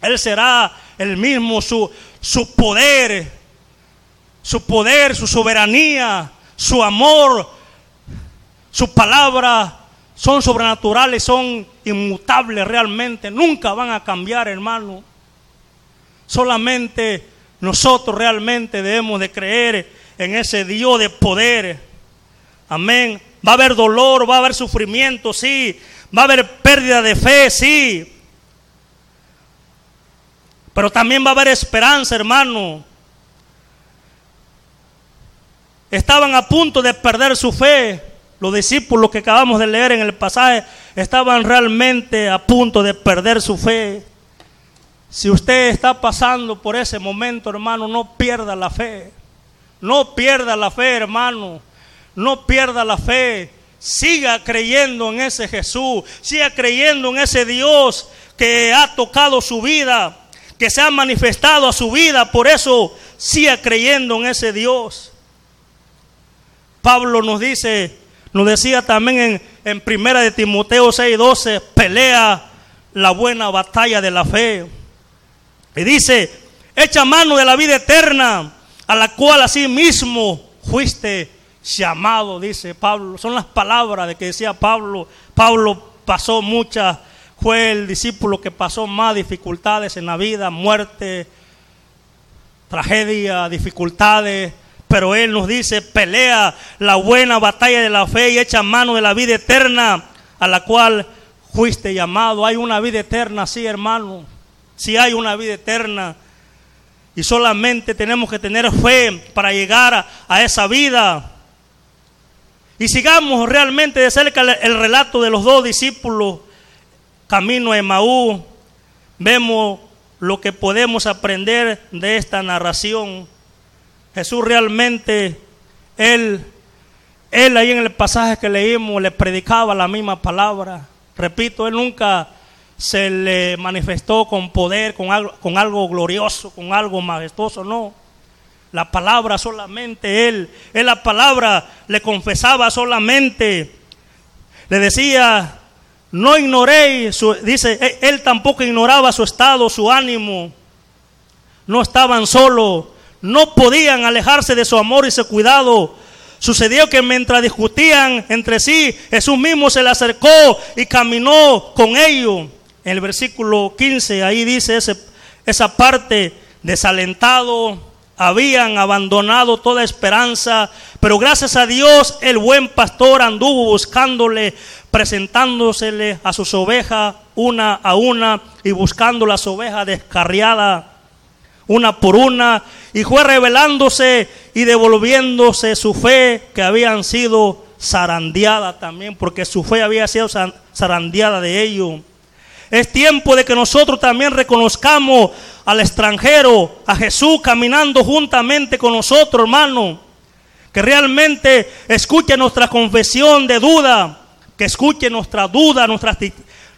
Él será el mismo, su, su poder, su poder, su soberanía, su amor, sus palabras son sobrenaturales, son inmutables realmente. Nunca van a cambiar, hermano. Solamente nosotros realmente debemos de creer en ese Dios de poder. Amén. Va a haber dolor, va a haber sufrimiento, sí. Va a haber pérdida de fe, sí. Pero también va a haber esperanza, hermano. Estaban a punto de perder su fe los discípulos que acabamos de leer en el pasaje estaban realmente a punto de perder su fe. Si usted está pasando por ese momento, hermano, no pierda la fe. No pierda la fe, hermano. No pierda la fe. Siga creyendo en ese Jesús. Siga creyendo en ese Dios que ha tocado su vida, que se ha manifestado a su vida. Por eso siga creyendo en ese Dios. Pablo nos dice, nos decía también en, en primera de Timoteo 6:12, pelea la buena batalla de la fe. Y dice, echa mano de la vida eterna, a la cual así mismo fuiste llamado, dice Pablo. Son las palabras de que decía Pablo. Pablo pasó muchas, fue el discípulo que pasó más dificultades en la vida, muerte, tragedia, dificultades. Pero Él nos dice, pelea la buena batalla de la fe y echa mano de la vida eterna a la cual fuiste llamado. Hay una vida eterna, sí, hermano. Si hay una vida eterna. Y solamente tenemos que tener fe para llegar a, a esa vida. Y sigamos realmente de cerca el, el relato de los dos discípulos camino a Emaú. Vemos lo que podemos aprender de esta narración. Jesús realmente, él, él ahí en el pasaje que leímos, le predicaba la misma palabra. Repito, él nunca se le manifestó con poder, con algo, con algo glorioso, con algo majestuoso, no. La palabra solamente él, él la palabra le confesaba solamente, le decía, no ignoréis, dice, él tampoco ignoraba su estado, su ánimo, no estaban solos, no podían alejarse de su amor y su cuidado. Sucedió que mientras discutían entre sí, Jesús mismo se le acercó y caminó con ellos. En el versículo 15, ahí dice ese, esa parte, desalentado, habían abandonado toda esperanza, pero gracias a Dios el buen pastor anduvo buscándole, presentándosele a sus ovejas una a una y buscando las ovejas descarriadas una por una y fue revelándose y devolviéndose su fe que habían sido zarandeada también, porque su fe había sido zarandeada de ellos. Es tiempo de que nosotros también reconozcamos al extranjero, a Jesús caminando juntamente con nosotros, hermano. Que realmente escuche nuestra confesión de duda, que escuche nuestra duda, nuestra,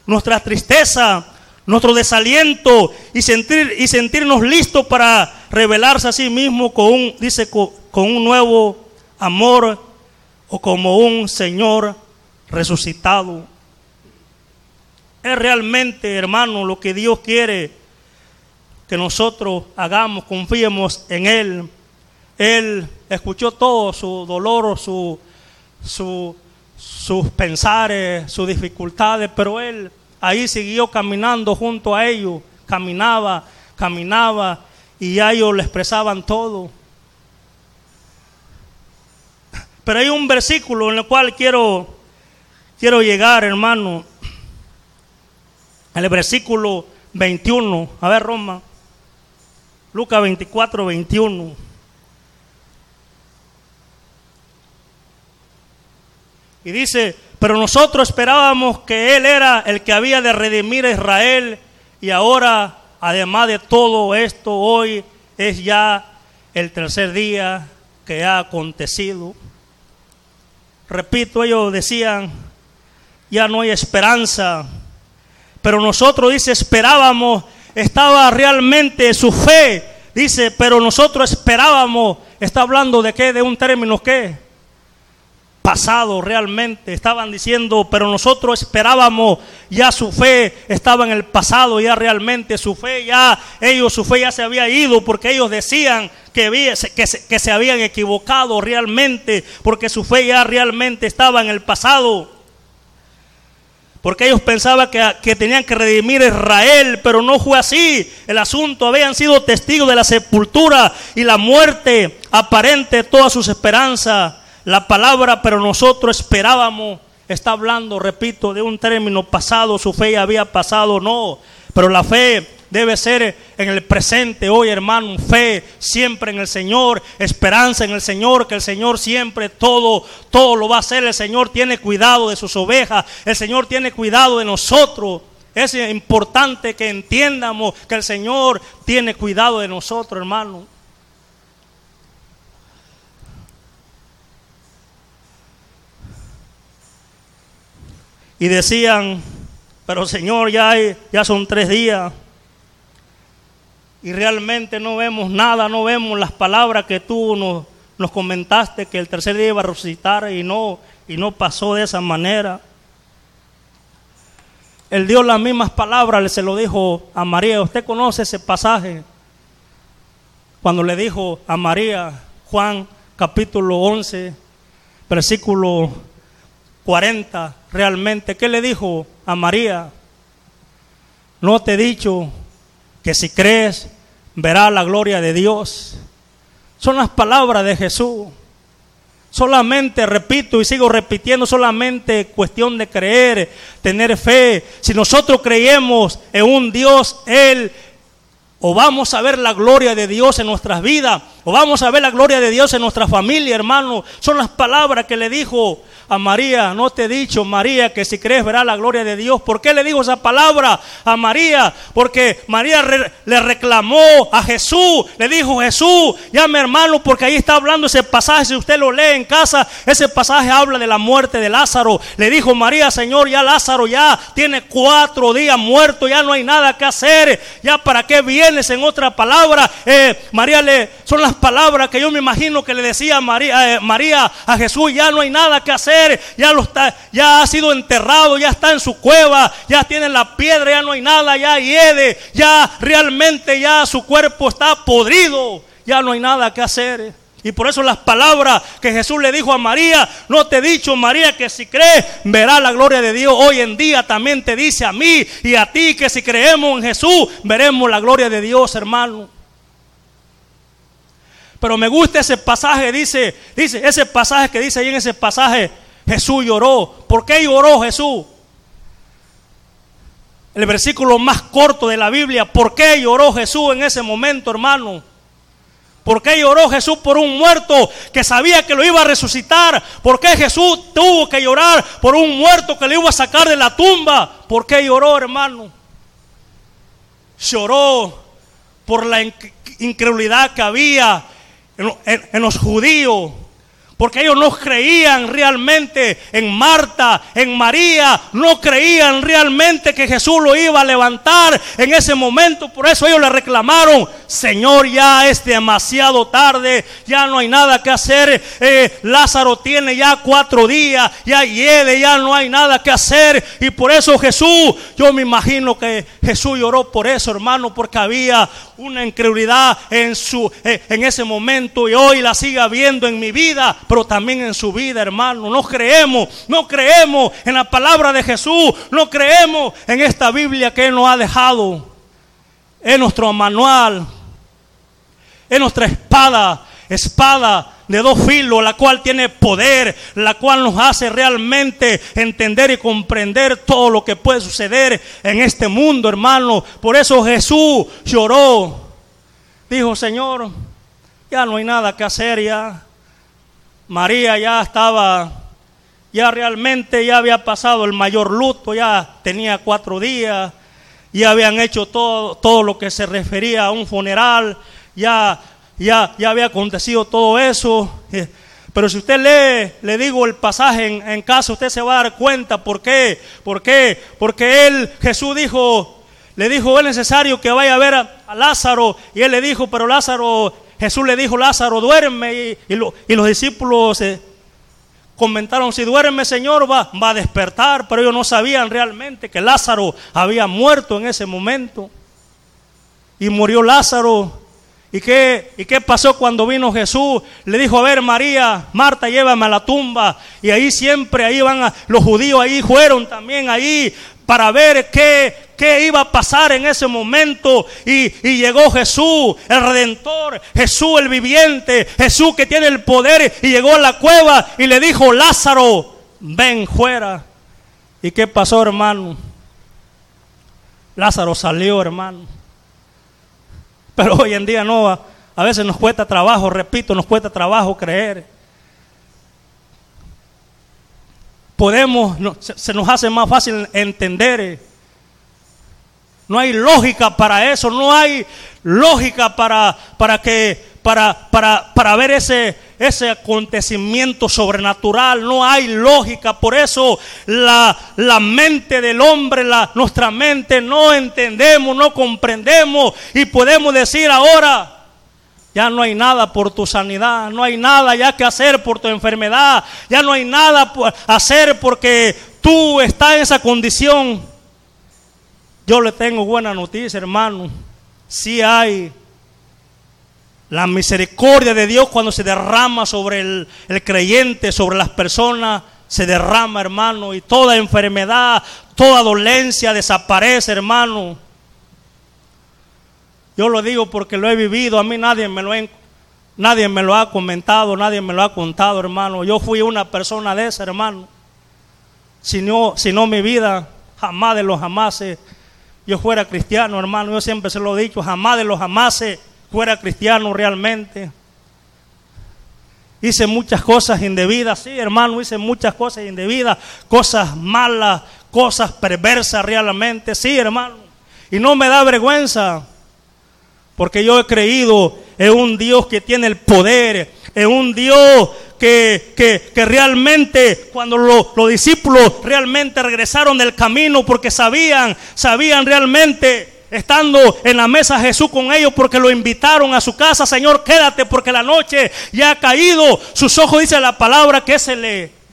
nuestra tristeza, nuestro desaliento y, sentir, y sentirnos listos para revelarse a sí mismo con un, dice, con, un nuevo amor o como un Señor resucitado. Es realmente, hermano, lo que Dios quiere que nosotros hagamos, confiemos en Él. Él escuchó todo su dolor, su, su, sus pensares, sus dificultades, pero Él ahí siguió caminando junto a ellos, caminaba, caminaba y a ellos le expresaban todo. Pero hay un versículo en el cual quiero, quiero llegar, hermano. El versículo 21. A ver, Roma. Lucas 24, 21. Y dice, pero nosotros esperábamos que Él era el que había de redimir a Israel y ahora, además de todo esto, hoy es ya el tercer día que ha acontecido. Repito, ellos decían, ya no hay esperanza, pero nosotros, dice, esperábamos, estaba realmente su fe, dice, pero nosotros esperábamos, está hablando de qué, de un término qué, pasado realmente. Estaban diciendo, pero nosotros esperábamos ya su fe, estaba en el pasado ya realmente, su fe ya, ellos, su fe ya se había ido porque ellos decían que, que, se, que se habían equivocado realmente, porque su fe ya realmente estaba en el pasado. Porque ellos pensaban que, que, tenían que redimir a Israel, pero no fue así. El asunto, habían sido testigos de la sepultura y la muerte aparente de todas sus esperanzas la palabra, pero nosotros esperábamos, está hablando, repito, de un término pasado, su fe había pasado, no, pero la fe debe ser en el presente hoy, hermano, fe siempre en el Señor, esperanza en el Señor, que el Señor siempre todo, todo lo va a hacer. El Señor tiene cuidado de sus ovejas, el Señor tiene cuidado de nosotros. Es importante que entiendamos que el Señor tiene cuidado de nosotros, hermano. Y decían, pero Señor, ya, ya son tres días. Y realmente no vemos nada, no vemos las palabras que tú nos, comentaste que el tercer día iba a resucitar y no, y no pasó de esa manera. Él dio las mismas palabras, se lo dijo a María. ¿Usted conoce ese pasaje? Cuando le dijo a María, Juan capítulo 11, versículo 40, realmente, ¿qué le dijo a María? No te he dicho que si crees verás la gloria de Dios. Son las palabras de Jesús. Solamente, repito y sigo repitiendo, solamente cuestión de creer, tener fe. Si nosotros creemos en un Dios, Él, o vamos a ver la gloria de Dios en nuestras vidas, o vamos a ver la gloria de Dios en nuestra familia, hermano. Son las palabras que le dijo a María, no te he dicho, María, que si crees verás la gloria de Dios. ¿Por qué le dijo esa palabra a María? Porque María le reclamó a Jesús, le dijo Jesús, llame hermano, porque ahí está hablando ese pasaje, si usted lo lee en casa, ese pasaje habla de la muerte de Lázaro. Le dijo María, Señor, ya Lázaro ya tiene cuatro días muerto, ya no hay nada que hacer, ya para qué vienes en otra palabra. Eh, María le, son las palabras que yo me imagino que le decía María, eh, María a Jesús, ya no hay nada que hacer ya, lo está, ya ha sido enterrado, ya está en su cueva, ya tiene la piedra, ya no hay nada, ya hiede, ya realmente ya su cuerpo está podrido, ya no hay nada que hacer. Y por eso las palabras que Jesús le dijo a María, no te he dicho María que si crees verás la gloria de Dios. Hoy en día también te dice a mí y a ti que si creemos en Jesús veremos la gloria de Dios, hermano. Pero me gusta ese pasaje, dice, dice ese pasaje que dice ahí en ese pasaje, Jesús lloró. ¿Por qué lloró Jesús? El versículo más corto de la Biblia. ¿Por qué lloró Jesús en ese momento, hermano? ¿Por qué lloró Jesús por un muerto que sabía que lo iba a resucitar? ¿Por qué Jesús tuvo que llorar por un muerto que le iba a sacar de la tumba? ¿Por qué lloró, hermano? Lloró por la incredulidad que había en, los judíos porque ellos no creían realmente en Marta, en María, no creían realmente que Jesús lo iba a levantar en ese momento. Por eso ellos le reclamaron, Señor, ya es demasiado tarde, ya no hay nada que hacer. Eh, Lázaro tiene ya cuatro días, ya hiede, ya no hay nada que hacer. Y por eso Jesús, yo me imagino que Jesús lloró por eso, hermano, porque había una incredulidad en, su, eh, en ese momento y hoy la sigue viendo en mi vida pero también en su vida, hermano. No creemos, no creemos en la palabra de Jesús, no creemos en esta Biblia que Él nos ha dejado. Es nuestro manual, es nuestra espada, espada de dos filos, la cual tiene poder, la cual nos hace realmente entender y comprender todo lo que puede suceder en este mundo, hermano. Por eso Jesús lloró. Dijo, Señor, ya no hay nada que hacer, ya María ya estaba, ya realmente ya había pasado el mayor luto, ya tenía cuatro días, ya habían hecho todo, todo lo que se refería a un funeral, ya, ya, ya había acontecido todo eso. Eh, pero si usted lee, le digo el pasaje en, en casa, usted se va a dar cuenta por qué, por qué, porque él, Jesús dijo, le dijo, es necesario que vaya a ver a Lázaro, y él le dijo, pero Lázaro Jesús le dijo, Lázaro, duerme. Y, los discípulos eh, comentaron, si duerme Señor va, va a despertar. Pero ellos no sabían realmente que Lázaro había muerto en ese momento. Y murió Lázaro. ¿Y qué, ¿Y qué pasó cuando vino Jesús? Le dijo, a ver María, Marta, llévame a la tumba. Y ahí siempre, ahí van los judíos, ahí fueron también ahí para ver qué, qué iba a pasar en ese momento. Y, llegó Jesús, el redentor, Jesús el viviente, Jesús que tiene el poder. Y llegó a la cueva y le dijo, Lázaro, ven fuera. ¿Y qué pasó, hermano? Lázaro salió, hermano. Pero hoy en día no, a, veces nos cuesta trabajo, repito, nos cuesta trabajo creer. Podemos, se, se nos hace más fácil entender. No hay lógica para eso, no hay lógica para, para que para, para, para ver ese, ese acontecimiento sobrenatural. No hay lógica. Por eso la, la mente del hombre, la, nuestra mente no entendemos, no comprendemos y podemos decir ahora, ya no hay nada por tu sanidad, no hay nada ya que hacer por tu enfermedad, ya no hay nada por hacer porque tú estás en esa condición. Yo le tengo buena noticia, hermano. Si hay la misericordia de Dios cuando se derrama sobre el, el, creyente, sobre las personas, se derrama, hermano, y toda enfermedad, toda dolencia desaparece, hermano. Yo lo digo porque lo he vivido, a mí nadie me lo, nadie me lo ha comentado, nadie me lo ha contado, hermano. Yo fui una persona de esa, hermano. Si no, si no mi vida, jamás de los jamases, yo fuera cristiano, hermano. Yo siempre se lo he dicho, jamás de los jamases fuera cristiano realmente. Hice muchas cosas indebidas, sí, hermano, hice muchas cosas indebidas, cosas malas, cosas perversas realmente, sí, hermano. Y no me da vergüenza, porque yo he creído en un Dios que tiene el poder, en un Dios que, que, que realmente cuando lo, los discípulos realmente regresaron del camino porque sabían, sabían realmente estando en la mesa Jesús con ellos porque lo invitaron a su casa, Señor, quédate porque la noche ya ha caído. Sus ojos dice la palabra que se le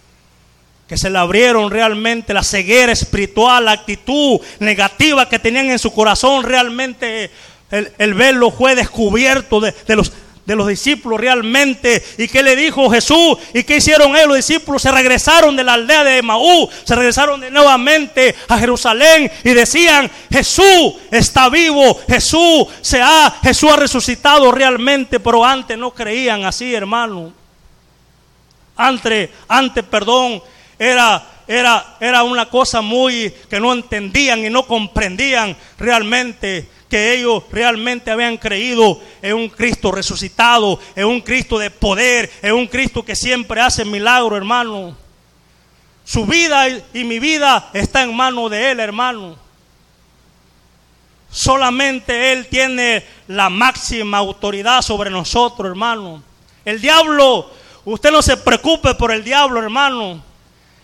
que se le abrieron realmente la ceguera espiritual, la actitud negativa que tenían en su corazón, realmente el, el velo fue descubierto de, de los de los discípulos realmente. ¿Y qué le dijo Jesús? ¿Y qué hicieron ellos los discípulos? Se regresaron de la aldea de Maú, se regresaron de nuevamente a Jerusalén y decían, Jesús está vivo, Jesús se ha, Jesús ha resucitado realmente, pero antes no creían así, hermano. Antes, antes, perdón, era era, era una cosa muy que no entendían y no comprendían realmente que ellos realmente habían creído en un Cristo resucitado, en un Cristo de poder, en un Cristo que siempre hace milagro, hermano. Su vida y mi vida está en manos de Él, hermano. Solamente Él tiene la máxima autoridad sobre nosotros, hermano. El diablo, usted no se preocupe por el diablo, hermano.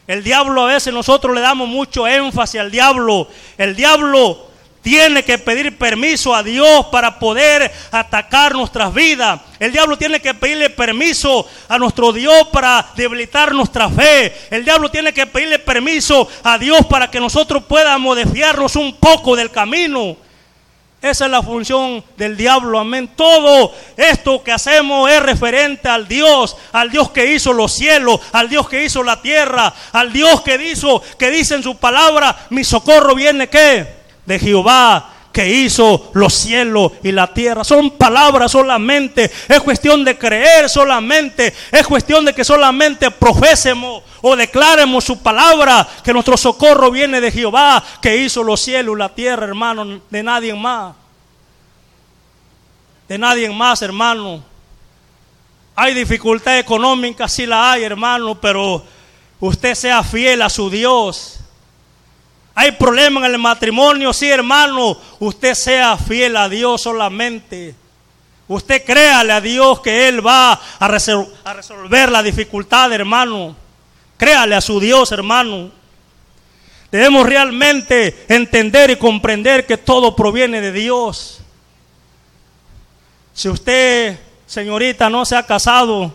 El diablo a veces nosotros le damos mucho énfasis al diablo. El diablo tiene que pedir permiso a Dios para poder atacar nuestras vidas. El diablo tiene que pedirle permiso a nuestro Dios para debilitar nuestra fe. El diablo tiene que pedirle permiso a Dios para que nosotros podamos desviarnos un poco del camino. Esa es la función del diablo, amén. Todo esto que hacemos es referente al Dios, al Dios que hizo los cielos, al Dios que hizo la tierra, al Dios que hizo, que dice en su palabra, mi socorro viene qué? De Jehová que hizo los cielos y la tierra. Son palabras solamente. Es cuestión de creer solamente. Es cuestión de que solamente profesemos o declaremos su palabra. Que nuestro socorro viene de Jehová que hizo los cielos y la tierra, hermano. De nadie más. De nadie más, hermano. Hay dificultad económica, sí la hay, hermano, pero usted sea fiel a su Dios. Hay problemas en el matrimonio, sí, hermano. Usted sea fiel a Dios solamente. Usted créale a Dios que Él va a, a resolver la dificultad, hermano. Créale a su Dios, hermano. Debemos realmente entender y comprender que todo proviene de Dios. Si usted, señorita, no se ha casado,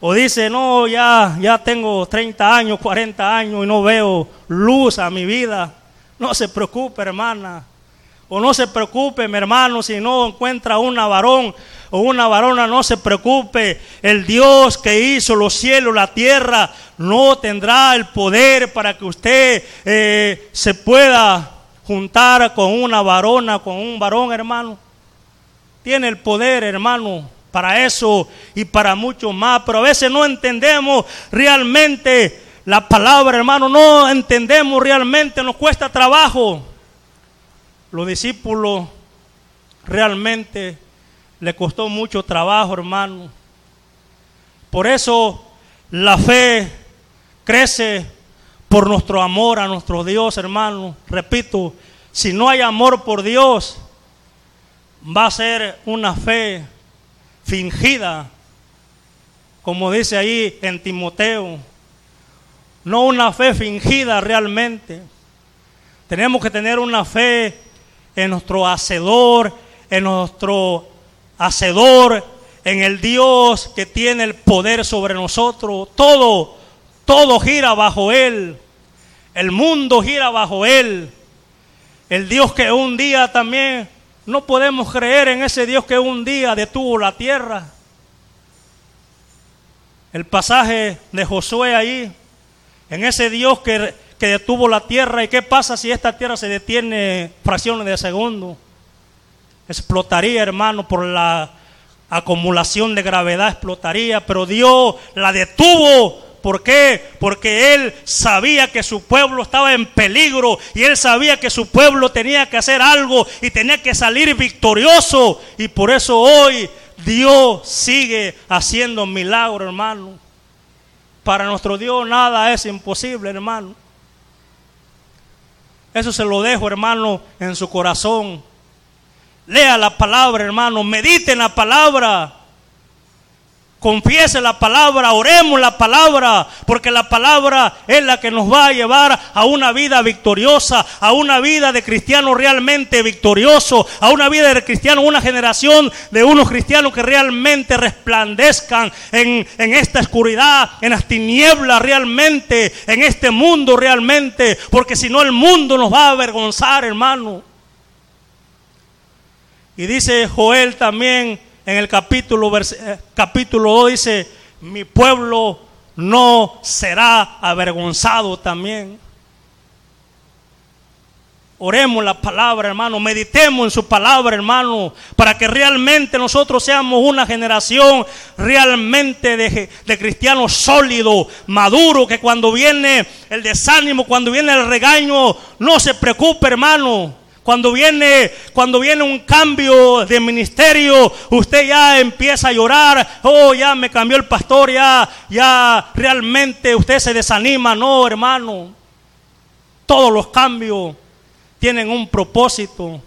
o dice, no, ya, ya tengo 30 años, 40 años y no veo luz a mi vida. No se preocupe, hermana. O no se preocupe, mi hermano, si no encuentra una varón o una varona, no se preocupe. El Dios que hizo los cielos, la tierra, no tendrá el poder para que usted eh, se pueda juntar con una varona, con un varón, hermano. Tiene el poder, hermano para eso y para mucho más. Pero a veces no entendemos realmente la palabra, hermano. No entendemos realmente, nos cuesta trabajo. Los discípulos realmente le costó mucho trabajo, hermano. Por eso la fe crece por nuestro amor a nuestro Dios, hermano. Repito, si no hay amor por Dios, va a ser una fe fingida, como dice ahí en Timoteo. No una fe fingida realmente. Tenemos que tener una fe en nuestro hacedor, en nuestro hacedor, en el Dios que tiene el poder sobre nosotros. Todo, todo gira bajo Él. El mundo gira bajo Él. El Dios que un día también, no podemos creer en ese Dios que un día detuvo la tierra. El pasaje de Josué ahí, en ese Dios que, que detuvo la tierra. ¿Y qué pasa si esta tierra se detiene fracciones de segundo? Explotaría, hermano, por la acumulación de gravedad, explotaría. Pero Dios la detuvo ¿Por qué? Porque él sabía que su pueblo estaba en peligro y él sabía que su pueblo tenía que hacer algo y tenía que salir victorioso. Y por eso hoy Dios sigue haciendo milagros, hermano. Para nuestro Dios nada es imposible, hermano. Eso se lo dejo, hermano, en su corazón. Lea la palabra, hermano. Medite en la palabra. Confiese la palabra, oremos la palabra, porque la palabra es la que nos va a llevar a una vida victoriosa, a una vida de cristiano realmente victorioso, a una vida de cristiano, una generación de unos cristianos que realmente resplandezcan en, en esta oscuridad, en las tinieblas realmente, en este mundo realmente, porque si no el mundo nos va a avergonzar, hermano. Y dice Joel también en el capítulo, eh, capítulo 2 dice, mi pueblo no será avergonzado también. Oremos la palabra, hermano. Meditemos en su palabra, hermano. Para que realmente nosotros seamos una generación realmente de, de cristianos sólidos, maduros. Que cuando viene el desánimo, cuando viene el regaño, no se preocupe, hermano. Cuando viene, cuando viene un cambio de ministerio, usted ya empieza a llorar. Oh, ya me cambió el pastor, ya, ya realmente usted se desanima. No, hermano. Todos los cambios tienen un propósito.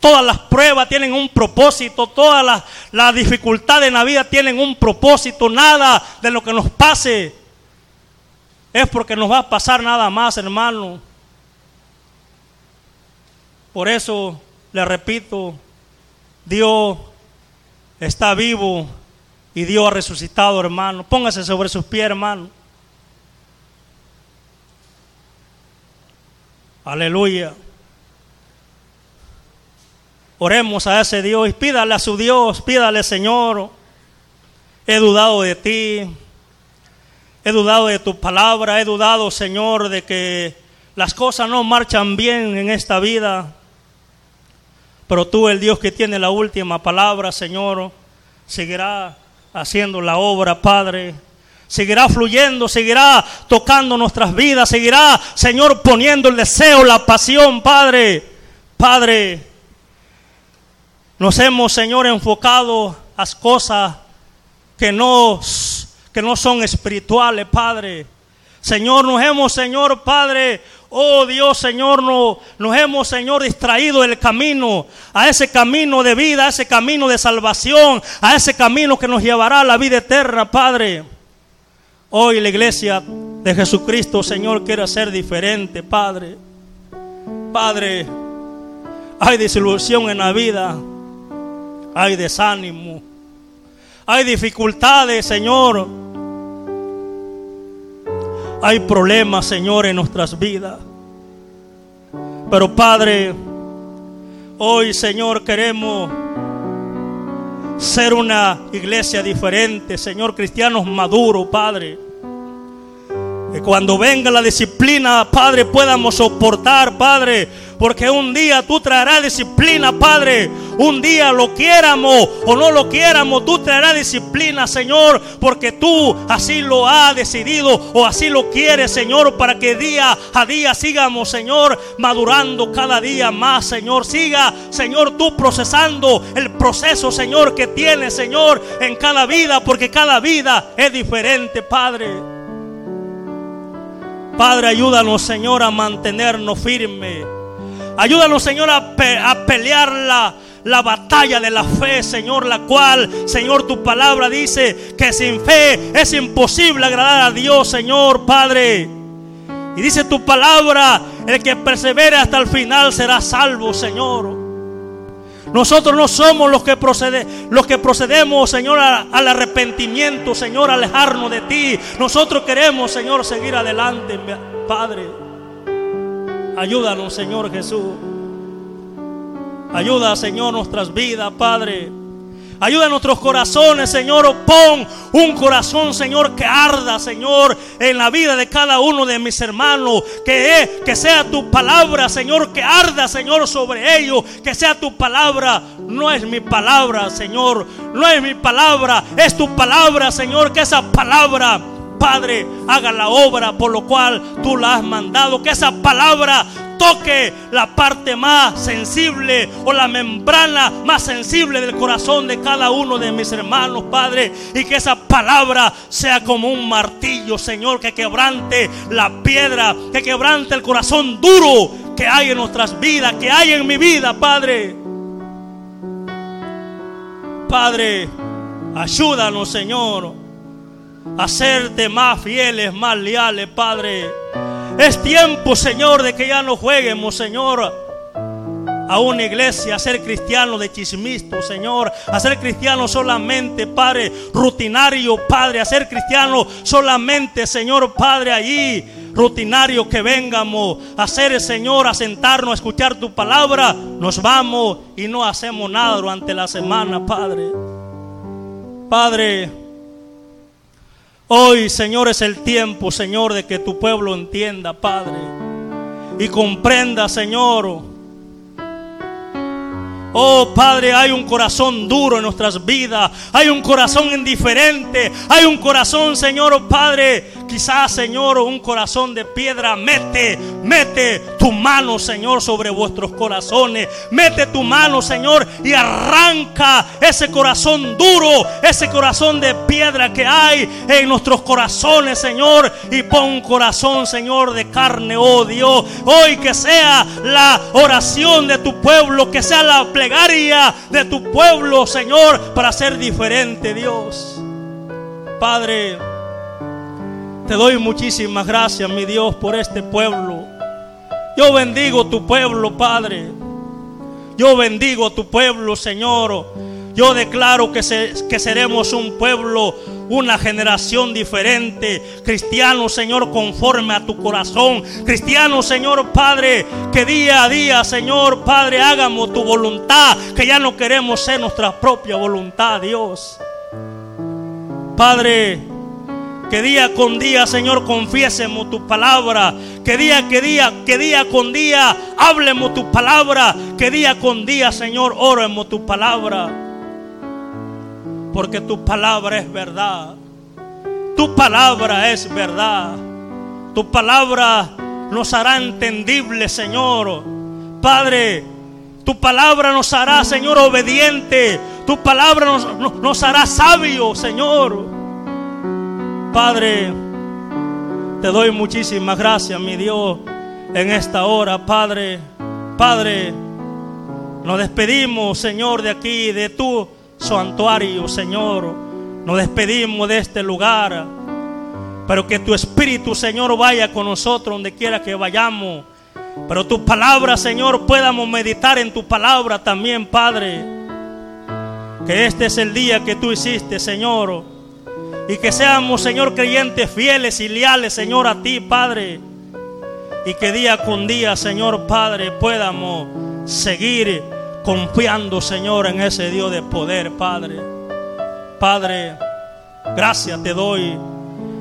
Todas las pruebas tienen un propósito, todas las, las, dificultades en la vida tienen un propósito. Nada de lo que nos pase es porque nos va a pasar nada más, hermano. Por eso le repito, Dios está vivo y Dios ha resucitado, hermano. Póngase sobre sus pies, hermano. Aleluya. Oremos a ese Dios y pídale a su Dios, pídale, Señor. He dudado de ti. He dudado de tu palabra. He dudado, Señor, de que las cosas no marchan bien en esta vida. Pero tú, el Dios que tiene la última palabra, Señor, seguirá haciendo la obra, Padre. Seguirá fluyendo, seguirá tocando nuestras vidas, seguirá, Señor, poniendo el deseo, la pasión, Padre. Padre, nos hemos, Señor, enfocado a cosas que no, que no son espirituales, Padre. Señor, nos hemos, Señor, Padre, Oh Dios, Señor, no, nos hemos, Señor, distraído del camino, a ese camino de vida, a ese camino de salvación, a ese camino que nos llevará a la vida eterna, Padre. Hoy la iglesia de Jesucristo, Señor, quiere ser diferente, Padre. Padre, hay desilusión en la vida, hay desánimo, hay dificultades, Señor hay problemas, Señor, en nuestras vidas. Pero Padre, hoy, Señor, queremos ser una iglesia diferente, Señor, cristianos maduros, Padre. Que cuando venga la disciplina, Padre, podamos soportar, Padre, Porque un día tú traerás disciplina, Padre. Un día lo quiéramos o no lo quiéramos, tú traerás disciplina, Señor. Porque tú así lo has decidido o así lo quieres, Señor. Para que día a día sigamos, Señor, madurando cada día más, Señor. Siga, Señor, tú procesando el proceso, Señor, que tienes, Señor, en cada vida. Porque cada vida es diferente, Padre. Padre, ayúdanos, Señor, a mantenernos firmes. Ayúdanos, Señor, a, pelear la, la batalla de la fe, Señor, la cual, Señor, tu palabra dice que sin fe es imposible agradar a Dios, Señor, Padre. Y dice tu palabra, el que persevere hasta el final será salvo, Señor. Nosotros no somos los que, procede, los que procedemos, Señor, al arrepentimiento, Señor, alejarnos de ti. Nosotros queremos, Señor, seguir adelante, Padre. Ayúdanos, Señor Jesús. Ayuda, Señor, nuestras vidas, Padre. Ayuda a nuestros corazones, Señor. Pon un corazón, Señor, que arda, Señor, en la vida de cada uno de mis hermanos. Que, que sea tu palabra, Señor, que arda, Señor, sobre ellos. Que sea tu palabra. No es mi palabra, Señor. No es mi palabra. Es tu palabra, Señor. Que esa palabra Padre, haga la obra por lo cual tú la has mandado. Que esa palabra toque la parte más sensible o la membrana más sensible del corazón de cada uno de mis hermanos, Padre. Y que esa palabra sea como un martillo, Señor, que quebrante la piedra, que quebrante el corazón duro que hay en nuestras vidas, que hay en mi vida, Padre. Padre, ayúdanos, Señor hacerte más fieles, más leales, Padre. Es tiempo, Señor, de que ya no jueguemos, Señor, a una iglesia, a ser cristiano de chismisto, Señor, a ser cristiano solamente, Padre, rutinario, Padre, a ser cristiano solamente, Señor, Padre, allí, rutinario que vengamos a ser, Señor, a sentarnos, a escuchar tu palabra, nos vamos y no hacemos nada durante la semana, Padre. Padre, Hoy, Señor, es el tiempo, Señor, de que tu pueblo entienda, Padre, y comprenda, Señor. Oh Padre, hay un corazón duro en nuestras vidas, hay un corazón indiferente, hay un corazón, Señor, Padre, Quizás, Señor, un corazón de piedra. Mete, mete tu mano, Señor, sobre vuestros corazones. Mete tu mano, Señor, y arranca ese corazón duro, ese corazón de piedra que hay en nuestros corazones, Señor. Y pon corazón, Señor, de carne, oh Dios. Hoy que sea la oración de tu pueblo, que sea la plegaria de tu pueblo, Señor, para ser diferente, Dios. Padre, te doy muchísimas gracias, mi Dios, por este pueblo. Yo bendigo tu pueblo, Padre. Yo bendigo tu pueblo, Señor. Yo declaro que, que seremos un pueblo, una generación diferente. Cristiano, Señor, conforme a tu corazón. Cristiano, Señor, Padre, que día a día, Señor, Padre, hagamos tu voluntad. Que ya no queremos ser nuestra propia voluntad, Dios. Padre, que día con día, Señor, confiésemos tu palabra. Que día, que día, que día con día hablemos tu palabra. Que día con día, Señor, oremos tu palabra. Porque tu palabra es verdad. Tu palabra es verdad. Tu palabra nos hará entendible, Señor. Padre, tu palabra nos hará, Señor, obediente. Tu palabra nos, nos hará sabio, Señor. Padre, te doy muchísimas gracias, mi Dios, en esta hora, Padre. Padre, nos despedimos, Señor, de aquí, de tu santuario, Señor. Nos despedimos de este lugar. Pero que tu Espíritu, Señor, vaya con nosotros donde quiera que vayamos. Pero tu palabra, Señor, podamos meditar en tu palabra también, Padre. Que este es el día que tú hiciste, Señor y que seamos, Señor, creyentes fieles y leales, Señor, a ti, Padre. Y que día con día, Señor, Padre, podamos seguir confiando, Señor, en ese Dios de poder, Padre. Padre, gracias te doy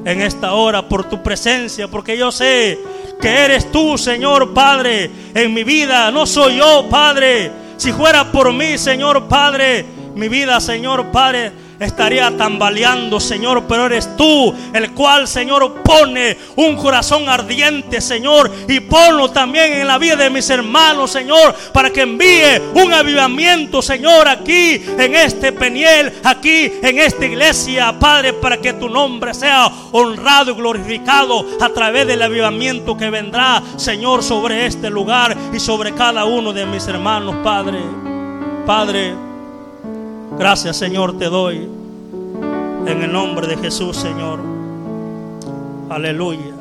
en esta hora por tu presencia, porque yo sé que eres tú, Señor Padre, en mi vida. No soy yo, Padre. Si fuera por mí, Señor Padre, mi vida, Señor Padre, estaría tambaleando, Señor, pero eres tú el cual, Señor, pone un corazón ardiente, Señor, y ponlo también en la vida de mis hermanos, Señor, para que envíe un avivamiento, Señor, aquí en este Peniel, aquí en esta iglesia, Padre, para que tu nombre sea honrado y glorificado a través del avivamiento que vendrá, Señor, sobre este lugar y sobre cada uno de mis hermanos, Padre. Padre, Gracias Señor te doy. En el nombre de Jesús, Señor. Aleluya.